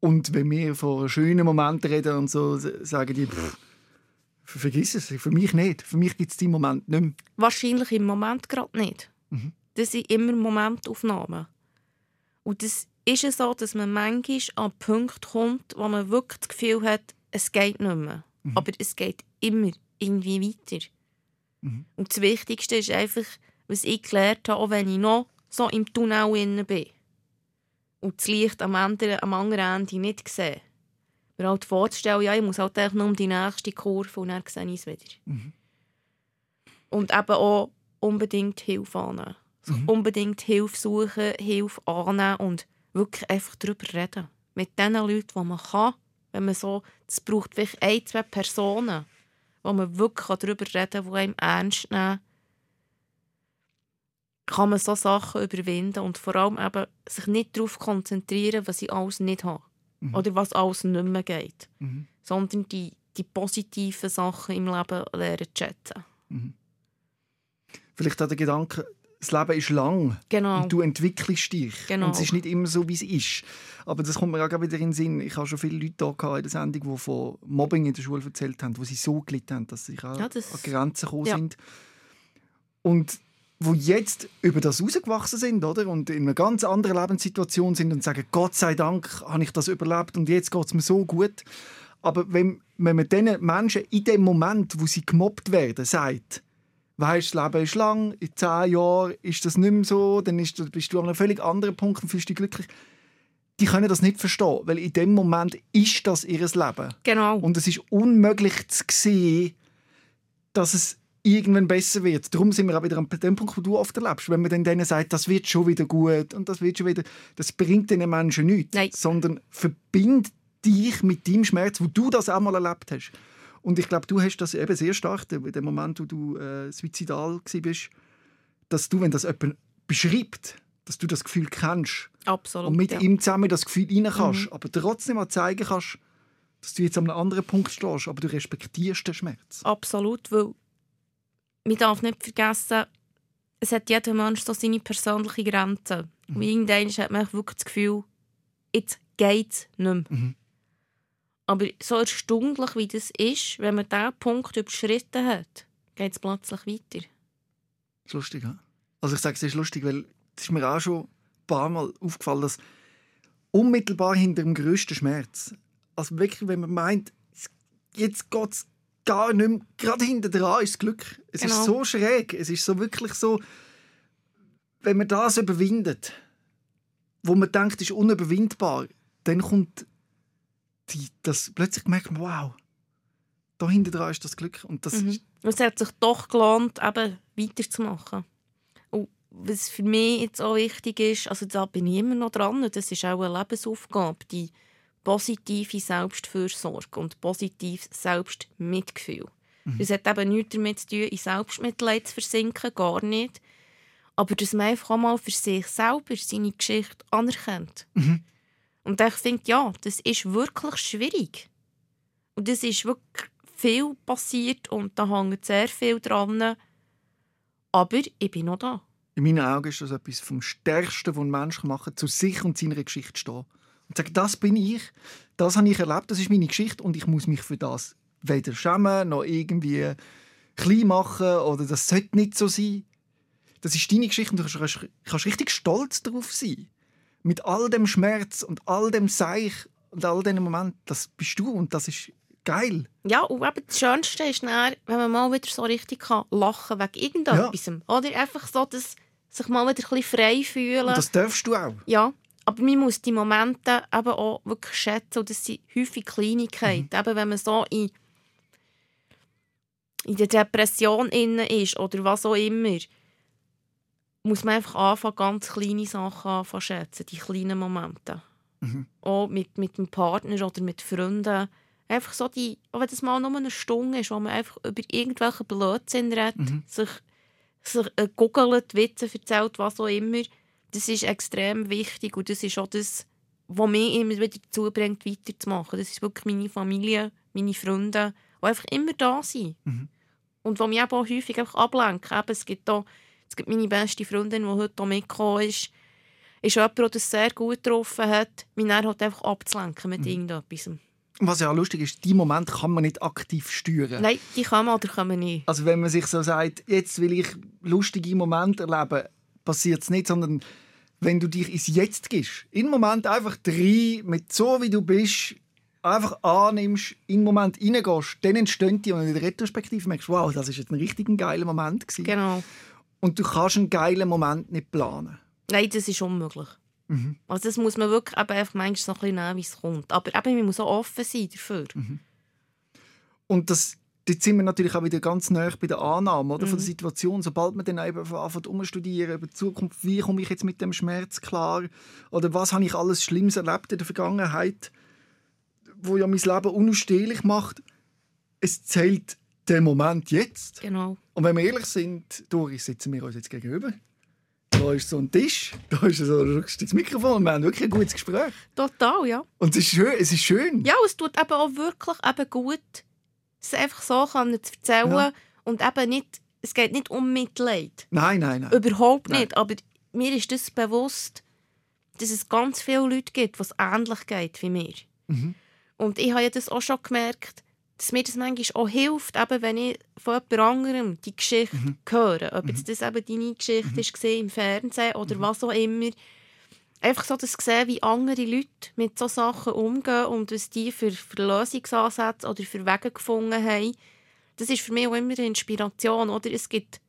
Und wenn wir von schönen Momenten reden und so, sagen die, pff, vergiss es, für mich nicht. Für mich gibt es diesen Moment nicht mehr. Wahrscheinlich im Moment gerade nicht. Mhm. Das sind immer Momentaufnahmen. Und das ist es so, dass man manchmal an einen Punkt kommt, wo man wirklich das Gefühl hat, es geht nicht mehr. Mhm. Aber es geht immer irgendwie weiter. Mhm. Und das Wichtigste ist einfach, was ich gelernt habe, auch wenn ich noch so im Tunnel bin und das Licht am anderen, am anderen Ende nicht sehe. Mir halt vorzustellen, ja, ich muss halt nur um die nächste Kurve und dann sehe ich es wieder. Mhm. Und eben auch unbedingt Hilfe annehmen. Also mhm. Unbedingt Hilfe suchen, Hilfe annehmen und wirklich einfach darüber reden. Mit den Leuten, die man kann. Wenn man so, es braucht vielleicht ein, zwei Personen, wo man wirklich darüber reden kann, die einem ernst nehmen, kann man so Sachen überwinden und vor allem eben sich nicht darauf konzentrieren, was ich alles nicht habe mhm. oder was alles nicht mehr geht, mhm. sondern die, die positiven Sachen im Leben lernen zu schätzen. Mhm. Vielleicht hat der Gedanke, das Leben ist lang genau. und du entwickelst dich. Genau. Und es ist nicht immer so, wie es ist. Aber das kommt mir auch wieder in den Sinn. Ich habe schon viele Leute hier in der Sendung, die von Mobbing in der Schule erzählt haben, wo sie so gelitten haben, dass sie auch ja, das... an Grenzen gekommen ja. sind. Und wo jetzt über das rausgewachsen sind oder? und in einer ganz anderen Lebenssituation sind und sagen, Gott sei Dank habe ich das überlebt und jetzt geht es mir so gut. Aber wenn, wenn man diesen Menschen in dem Moment, wo sie gemobbt werden, sagt, weißt, das Leben ist lang, in zehn Jahren ist das nicht mehr so, dann ist, bist du an einem völlig anderen Punkt und fühlst dich glücklich. Die können das nicht verstehen, weil in dem Moment ist das ihr Leben. Genau. Und es ist unmöglich zu sehen, dass es irgendwann besser wird. Darum sind wir auch wieder an dem Punkt, wo du oft erlebst. Wenn man dann denen sagt, das wird schon wieder gut und das wird schon wieder, das bringt den Menschen nichts, Nein. sondern verbindet dich mit deinem Schmerz, wo du das einmal erlebt hast. Und ich glaube, du hast das eben sehr stark, in dem Moment, wo du äh, suizidal bist, dass du, wenn das jemand beschreibt, dass du das Gefühl kennst. Absolut, und mit ja. ihm zusammen das Gefühl rein kannst, mhm. aber trotzdem mal zeigen kannst, dass du jetzt an einem anderen Punkt stehst, aber du respektierst den Schmerz. Absolut, weil man darf nicht vergessen, es hat jeder Mensch so seine persönliche Grenze. Mhm. Und irgendwann hat man wirklich das Gefühl, jetzt geht es nicht mehr. Mhm. Aber so erstaunlich, wie das ist, wenn man diesen Punkt überschritten hat, geht es plötzlich weiter. Das ist lustig, ja? Also ich sage, es ist lustig, weil es ist mir auch schon ein paar Mal aufgefallen, dass unmittelbar hinter dem grössten Schmerz, also wirklich, wenn man meint, jetzt geht es gar nicht mehr, gerade hinter dran ist das Glück. Es genau. ist so schräg, es ist so wirklich so, wenn man das überwindet, wo man denkt, ist unüberwindbar, dann kommt die, das plötzlich merkt man, wow, da hinter dran ist das Glück. Und das mhm. Es hat sich doch gelohnt, eben weiterzumachen. Und was für mich jetzt auch wichtig ist, also da bin ich immer noch dran, das ist auch eine Lebensaufgabe, die positive Selbstfürsorge und positives Selbstmitgefühl. Mhm. Das hat eben nichts damit zu tun, in Selbstmitleid zu versinken, gar nicht. Aber dass man einfach mal für sich selber seine Geschichte anerkennt. Mhm. Und ich finde, ja, das ist wirklich schwierig. Und das ist wirklich viel passiert und da hängt sehr viel dran. Aber ich bin noch da. In meinen Augen ist das etwas vom Stärksten, was ein Mensch machen kann, zu sich und seiner Geschichte stehen. Und sagen, das bin ich, das habe ich erlebt, das ist meine Geschichte und ich muss mich für das weder schämen, noch irgendwie klein machen oder das sollte nicht so sein. Das ist deine Geschichte und du kannst, kannst richtig stolz darauf sein. Mit all dem Schmerz und all dem Seich und all diesen Momenten, das bist du und das ist geil. Ja, und eben das Schönste ist dann, wenn man mal wieder so richtig kann lachen wegen irgendetwas. Ja. Oder einfach so, dass sich mal wieder ein bisschen frei fühlen. Und das darfst du auch. Ja, aber man muss die Momente eben auch wirklich schätzen. Und das sind häufig Kleinigkeiten. Mhm. Eben, wenn man so in, in der Depression inne ist oder was auch immer, muss man einfach anfangen, ganz kleine Sachen anfangen schätzen, die kleinen Momente. Mhm. Auch mit, mit dem Partner oder mit Freunden einfach so die, auch wenn das mal nur eine Stunde ist, wo man einfach über irgendwelche Blödsinn redet, mhm. sich, sich äh, googelt, Witze erzählt, was auch immer, das ist extrem wichtig und das ist auch das, was mich immer wieder dazu bringt, weiterzumachen. Das ist wirklich meine Familie, meine Freunde, die einfach immer da sind. Mhm. Und die mich auch häufig einfach ablenken. Eben, es gibt da, es gibt meine beste Freundin, die heute hier mitgekommen ist, ist jemand, der das sehr gut getroffen hat, mich dann halt einfach abzulenken mit mhm. irgendetwas. Was ja auch lustig ist, die Moment kann man nicht aktiv steuern. Nein, die kann man oder kann man nicht. Also wenn man sich so sagt, jetzt will ich lustige Momente erleben, passiert es nicht, sondern wenn du dich ins Jetzt gehst, in den Moment einfach drei mit so wie du bist, einfach annimmst, in den Moment reingehst, dann entstehen die und in der Retrospektive merkst du, wow, das ist jetzt ein richtig geiler Moment gewesen. Genau. Und du kannst einen geilen Moment nicht planen. Nein, das ist unmöglich. Mhm. Also das muss man wirklich eben einfach manchmal so ein bisschen nehmen, wie es kommt. Aber eben, man muss auch offen sein dafür. Mhm. Und das, dort sind wir natürlich auch wieder ganz nah bei der Annahme oder, mhm. von der mhm. Situation. Sobald man dann eben anfängt umstudieren über die Zukunft, wie komme ich jetzt mit dem Schmerz klar? Oder was habe ich alles Schlimmes erlebt in der Vergangenheit, wo ja mein Leben unausstehlich macht. Es zählt der Moment jetzt. Genau. Und wenn wir ehrlich sind, Doris, sitzen wir uns jetzt gegenüber da ist so ein Tisch, da ist so ein Mikrofon und wir haben wirklich ein gutes Gespräch. Total, ja. Und es ist schön. Es, ist schön. Ja, es tut eben auch wirklich eben gut, es einfach so kann zu erzählen ja. und eben nicht, es geht nicht um Mitleid. Nein, nein, nein. Überhaupt nein. nicht, aber mir ist das bewusst, dass es ganz viele Leute gibt, was ähnlich geht wie mir. Mhm. Und ich habe ja das auch schon gemerkt, dass mir das manchmal auch hilft, eben wenn ich von jemand anderem die Geschichte mhm. höre. Ob jetzt mhm. das eben deine Geschichte mhm. ist im Fernsehen oder mhm. was auch immer. Einfach so das sehen, wie andere Leute mit solchen Sachen umgehen und was die für, für Lösungsansätze oder für Wege gefunden haben. Das ist für mich auch immer eine Inspiration. Oder? Es gibt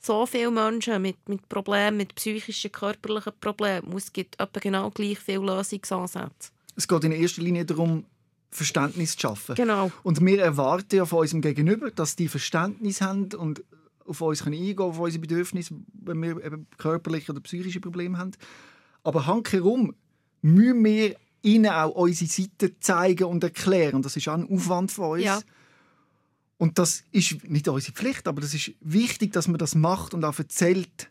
so viele Menschen mit, mit Problemen, mit psychischen, körperlichen Problemen. Und es gibt etwa genau gleich viele Lösungsansätze. Es geht in erster Linie darum, Verständnis zu schaffen. Genau. Und wir erwarten ja von unserem Gegenüber, dass die Verständnis haben und auf uns können eingehen auf unsere Bedürfnisse, wenn wir eben körperliche oder psychische Probleme haben. Aber handherum müssen wir ihnen auch unsere Seite zeigen und erklären. Das ist auch ein Aufwand von uns. Ja. Und das ist nicht unsere Pflicht, aber das ist wichtig, dass man das macht und auch erzählt.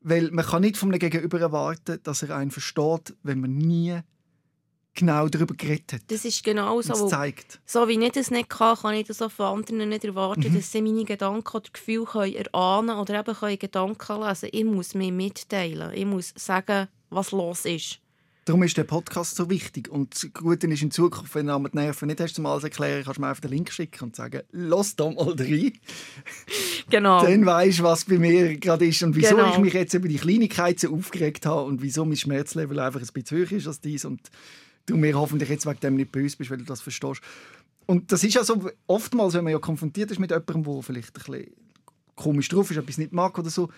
Weil man kann nicht von einem Gegenüber erwarten, dass er einen versteht, wenn man nie genau darüber geredet hat. Das ist genau so. zeigt. So wie ich das nicht kann, kann ich das auch von anderen nicht erwarten, mhm. dass sie meine Gedanken oder Gefühle können erahnen oder eben können Gedanken lesen Ich muss mir mitteilen. Ich muss sagen, was los ist. Darum ist der Podcast so wichtig. Und das Gute ist in Zukunft, wenn du die Nerven nicht hast, zum alles erklären, kannst du mir einfach den Link schicken und sagen, los da mal rein. Genau. Dann weisst du, was bei mir gerade ist und wieso Genau. ich mich jetzt über die Kleinigkeit so aufgeregt habe und wieso mein Schmerzlevel einfach ein bisschen höher ist als dies und du mir hoffentlich jetzt wegen dem nicht böse bist, weil du das verstehst. Und das ist ja so, oftmals, wenn man ja konfrontiert ist mit jemandem, der vielleicht ein bisschen komisch drauf ist, etwas nicht mag oder so,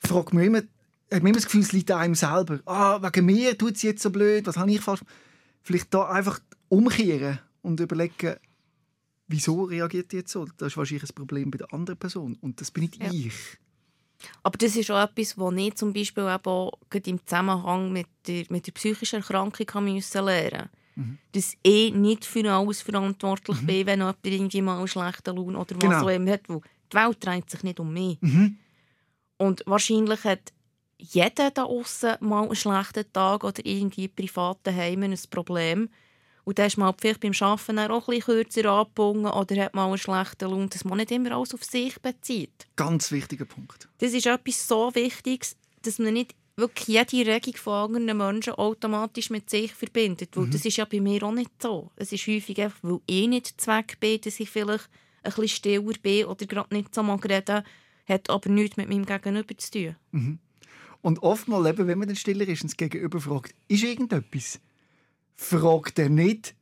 fragt man immer, hat man immer das Gefühl, es liegt an einem selber. Ah, wegen mir tut es jetzt so blöd, was habe ich falsch Vielleicht da einfach umkehren und überlegen, wieso reagiert die jetzt so? Das ist wahrscheinlich ein Problem bei der anderen Person und das bin nicht Ja. ich. Aber das ist auch etwas, was ich zum Beispiel eben im Zusammenhang mit der, mit der psychischen Erkrankung haben müssen lernen Dass ich nicht für alles verantwortlich bin, wenn jemand irgendwie mal einen schlechten Lohn oder was Genau. auch immer hat. Weil die Welt dreht sich nicht um mich. Mhm. Und wahrscheinlich hat jeder da außen mal einen schlechten Tag oder irgendwie privat daheim ein Problem. Und dann ist man vielleicht beim Arbeiten auch ein bisschen kürzer angebunden oder hat mal einen schlechten Lohn, dass man nicht immer alles auf sich bezieht. Ganz wichtiger Punkt. Das ist etwas so Wichtiges, dass man nicht wirklich jede Regung von anderen Menschen automatisch mit sich verbindet. Weil das ist ja bei mir auch nicht so. Es ist häufig einfach, weil ich nicht Zweck bin, dass ich vielleicht ein bisschen stiller bin oder gerade nicht so mag reden, hat aber nichts mit meinem Gegenüber zu tun. Und oftmals, eben, wenn man dann stiller ist und das Gegenüber fragt, ist irgendetwas, fragt er nicht,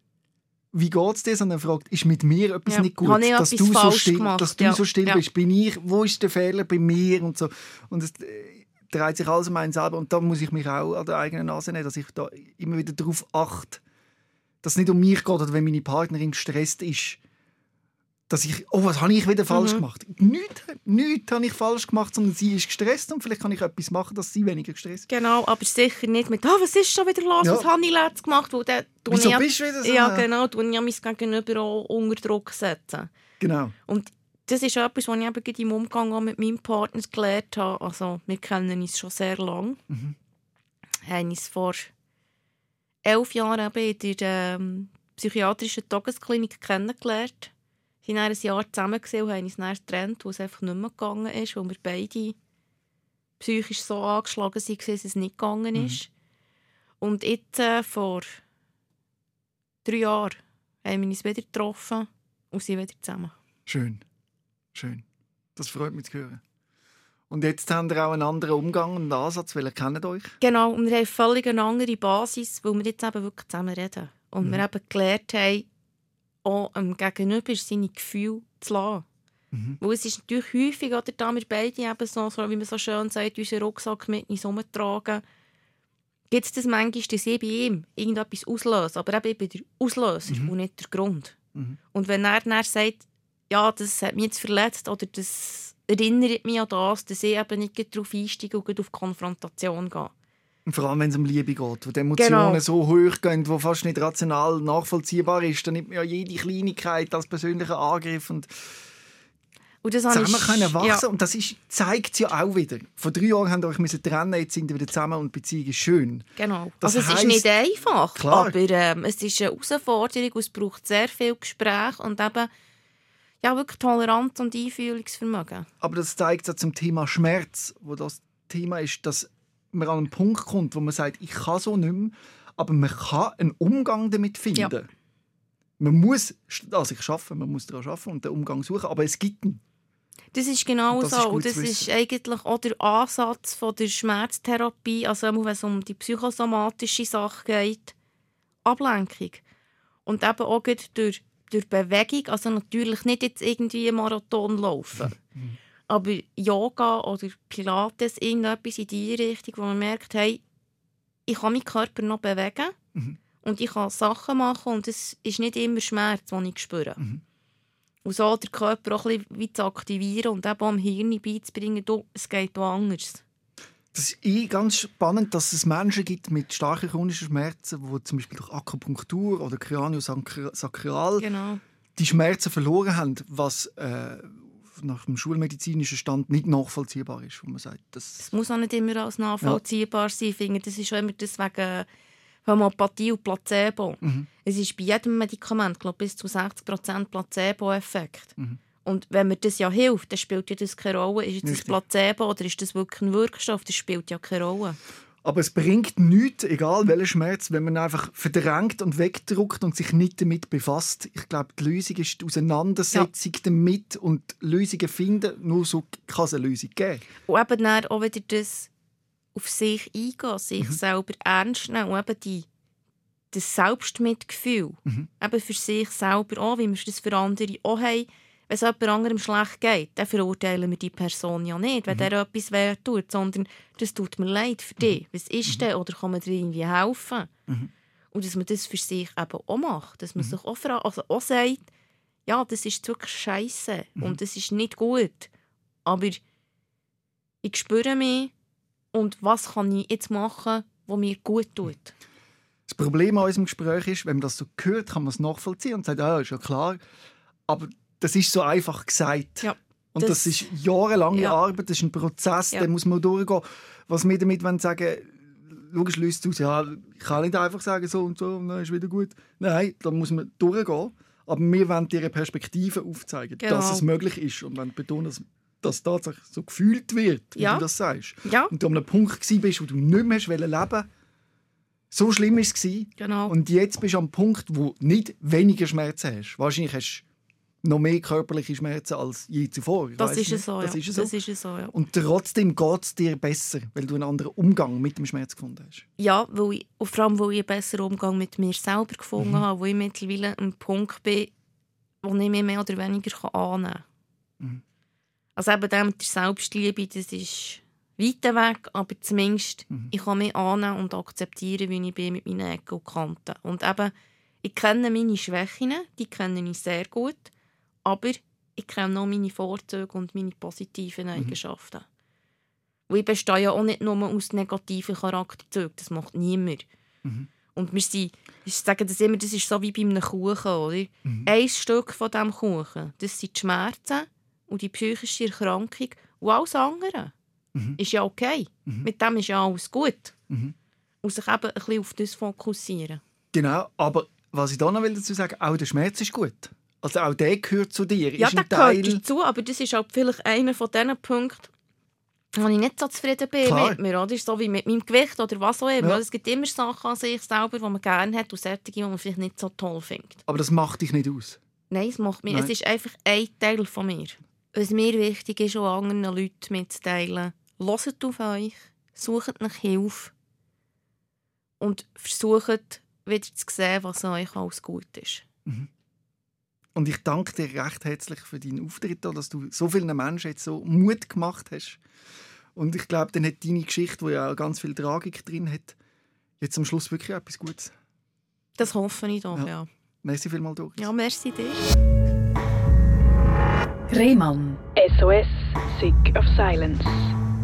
wie geht es dir, sondern fragt, ist mit mir etwas Ja. nicht gut, dass etwas du, so still, gemacht? dass du Ja. so still Ja. bist. Bin ich, wo ist der Fehler bei mir und so. Und es äh, dreht sich alles um einen selber. Und da muss ich mich auch an der eigenen Nase nehmen, dass ich da immer wieder darauf achte, dass es nicht um mich geht oder wenn meine Partnerin gestresst ist, dass ich, oh, was habe ich wieder falsch Mhm. gemacht? Nichts, nichts habe ich falsch gemacht, sondern sie ist gestresst und vielleicht kann ich etwas machen, dass sie weniger gestresst ist. Genau, aber sicher nicht mit «Ah, was ist schon wieder los? Ja. Was habe ich letztes gemacht?» Weil dann tue Wieso ich bist du wieder so? Ja, genau, tue ich ja mein Gegenüber auch unter Druck setzen. Genau. Und das ist etwas, was ich eben im Umgang auch mit meinem Partner gelernt habe. Also, wir kennen uns schon sehr lange. Mhm. Haben uns vor elf Jahren eben in der ähm, psychiatrischen Tagesklinik kennengelernt. Waren dann ein Jahr zusammen und haben uns dann getrennt, wo es einfach nicht mehr gegangen ist, weil wir beide psychisch so angeschlagen waren, dass es nicht gegangen ist. Und jetzt, äh, vor drei Jahren, haben wir uns wieder getroffen und sind wieder zusammen. Schön. Schön. Das freut mich zu hören. Und jetzt habt ihr auch einen anderen Umgang und Ansatz, weil ihr kennt euch. Genau, und wir haben völlig eine andere Basis, weil wir jetzt eben wirklich zusammen reden. Und wir eben gelernt haben, auch dem Gegenüber seine Gefühle zu lassen. Mhm. Weil es ist natürlich häufig, oder, da wir beide eben so, wie man so schön sagt, unseren Rucksack mit uns herumtragen, gibt es das manchmal, dass ich bei ihm irgendetwas auslöse. Aber eben ich bin der Auslöser und nicht der Grund. Mhm. Und wenn er dann sagt, ja, das hat mich jetzt verletzt oder das erinnert mich an das, dass ich eben nicht darauf einsteige und auf Konfrontation gehe. Und vor allem, wenn es um Liebe geht, wo die Emotionen Genau. so hoch gehen, wo fast nicht rational nachvollziehbar ist, dann nimmt man ja jede Kleinigkeit als persönlichen Angriff und Und das zusammen ich- können wachsen. Ja, Und das ist, zeigt es ja auch wieder. Vor drei Jahren haben ihr euch müssen trennen, jetzt sind ihr wieder zusammen und die Beziehung ist schön. genau. Das also es heisst- ist nicht einfach, Klar. aber ähm, es ist eine Herausforderung und es braucht sehr viel Gespräch und eben ja, wirklich Toleranz und Einfühlungsvermögen. Aber das zeigt auch zum Thema Schmerz, wo das Thema ist, dass man an einen Punkt kommt, wo man sagt, ich kann so nicht mehr, aber man kann einen Umgang damit finden. Ja. Man muss an sich schaffen, man muss daran arbeiten und den Umgang suchen, aber es gibt ihn. Das ist genau Und das so. ist und das ist eigentlich auch der Ansatz von der Schmerztherapie, also wenn es um die psychosomatische Sache geht, Ablenkung. Und eben auch durch, durch Bewegung, also natürlich nicht jetzt irgendwie einen Marathon laufen, aber Yoga oder Pilates, irgendetwas in die Richtung, wo man merkt, hey, ich kann meinen Körper noch bewegen Mhm. und ich kann Sachen machen und es ist nicht immer Schmerz, den ich spüre. Mhm. Und so den Körper auch ein bisschen zu aktivieren und eben am Hirn beizubringen, du, es geht auch anders. Das ist eh ganz spannend, dass es Menschen gibt mit starken chronischen Schmerzen, die zum Beispiel durch Akupunktur oder Craniosakral Genau. die Schmerzen verloren haben, was äh, nach dem schulmedizinischen Stand nicht nachvollziehbar ist, wo man sagt, das Es muss auch nicht immer als nachvollziehbar sein. Ich finde, das ist auch immer das wegen Homöopathie und Placebo. Mhm. Es ist bei jedem Medikament glaub, bis zu 60% Placebo-Effekt. Mhm. Und wenn mir das ja hilft, dann spielt ja das keine Rolle. Ist das. Placebo oder ist das wirklich ein Wirkstoff? Das spielt ja keine Rolle. Aber es bringt nichts, egal welcher Schmerz, wenn man einfach verdrängt und wegdruckt und sich nicht damit befasst. Ich glaube, die Lösung ist die Auseinandersetzung ja. damit und Lösungen finden. Nur so kann es eine Lösung geben. Und eben dann auch wieder das auf sich eingehen, sich mhm. selber ernst nehmen und eben die, das Selbstmitgefühl mhm. eben für sich selber auch, wie wir das für andere auch haben, wenn es jemand anderem schlecht geht, dann verurteilen wir die Person ja nicht, wenn mhm. der etwas wert tut, sondern das tut mir leid für dich. Mhm. Was ist mhm. denn? Oder kann man dir irgendwie helfen? Mhm. Und dass man das für sich eben auch macht. Dass man mhm. sich auch, also auch sagt, ja, das ist wirklich scheiße mhm. und das ist nicht gut. Aber ich spüre mich und was kann ich jetzt machen, was mir gut tut. Das Problem an unserem Gespräch ist, wenn man das so hört, kann man es nachvollziehen und sagt, ja, ist ja klar. Aber das ist so einfach gesagt. Ja, und das, das, ist jahrelange ja. Arbeit, das ist ein Prozess, ja. den muss man durchgehen. Was wir damit wollen sagen logisch löst es aus, ja, ich kann nicht einfach sagen, so und so, und dann ist wieder gut. Nein, da muss man durchgehen. Aber wir wollen ihre Perspektive aufzeigen, genau. dass es möglich ist. Und wenn betonen, dass das tatsächlich so gefühlt wird, wie ja. du das sagst. Ja. Und du an einem Punkt bist, wo du nicht mehr leben wolltest, so schlimm war es. Genau. Und jetzt bist du am Punkt, wo du nicht weniger Schmerzen hast. Wahrscheinlich hast noch mehr körperliche Schmerzen als je zuvor. Das ist, so, das, ja. ist so, das ist so. Ja. Und trotzdem geht es dir besser, weil du einen anderen Umgang mit dem Schmerz gefunden hast. Ja, weil ich, vor allem, weil ich einen besseren Umgang mit mir selber gefunden mhm. habe, wo ich mittlerweile am Punkt bin, wo ich mich mehr oder weniger annehmen kann. Mhm. Also eben der mit der Selbstliebe, das ist weit weg, aber zumindest mhm. ich kann mich annehmen und akzeptieren, wie ich bin mit meinen Ecken und Kanten. Und eben, ich kenne meine Schwächen, die kenne ich sehr gut aber ich kenne noch meine Vorzüge und meine positiven mhm. Eigenschaften. Mhm. Und ich bestehe ja auch nicht nur aus negativen Charakterzügen, das macht niemand. Mhm. Und wir sind, ich sage das immer, das ist so wie bei einem Kuchen. Oder? Mhm. Ein Stück von diesem Kuchen, das sind die Schmerzen und die psychische Erkrankung und alles andere. Mhm. Ist ja okay. Mhm. Mit dem ist ja alles gut. Mhm. Und sich eben ein bisschen auf das fokussieren. Genau, aber was ich da noch dazu sagen will, auch der Schmerz ist gut. Also auch der gehört zu dir. Ja, der Teil... gehört dazu, aber das ist auch vielleicht einer von diesen Punkten, wo ich nicht so zufrieden bin Klar. mit mir. Oder? So wie mit meinem Gewicht oder was auch immer. Ja. Es gibt immer Sachen an sich selber, die man gerne hat und solche, die man vielleicht nicht so toll findet. Aber das macht dich nicht aus? Nein, es macht mich. Nein. Es ist einfach ein Teil von mir. Was mir wichtig ist, auch anderen Leuten mitzuteilen, hört auf euch, sucht nach Hilfe und versucht wieder zu sehen, was an euch alles gut ist. Mhm. Und ich danke dir recht herzlich für deinen Auftritt, dass du so vielen Menschen jetzt so Mut gemacht hast. Und ich glaube, dann hat deine Geschichte, die ja auch ganz viel Tragik drin hat, jetzt am Schluss wirklich etwas Gutes. Das hoffe ich doch, ja. ja. Merci vielmals, Doris. Ja, merci dir. Rehmann. SOS, Sick of Silence.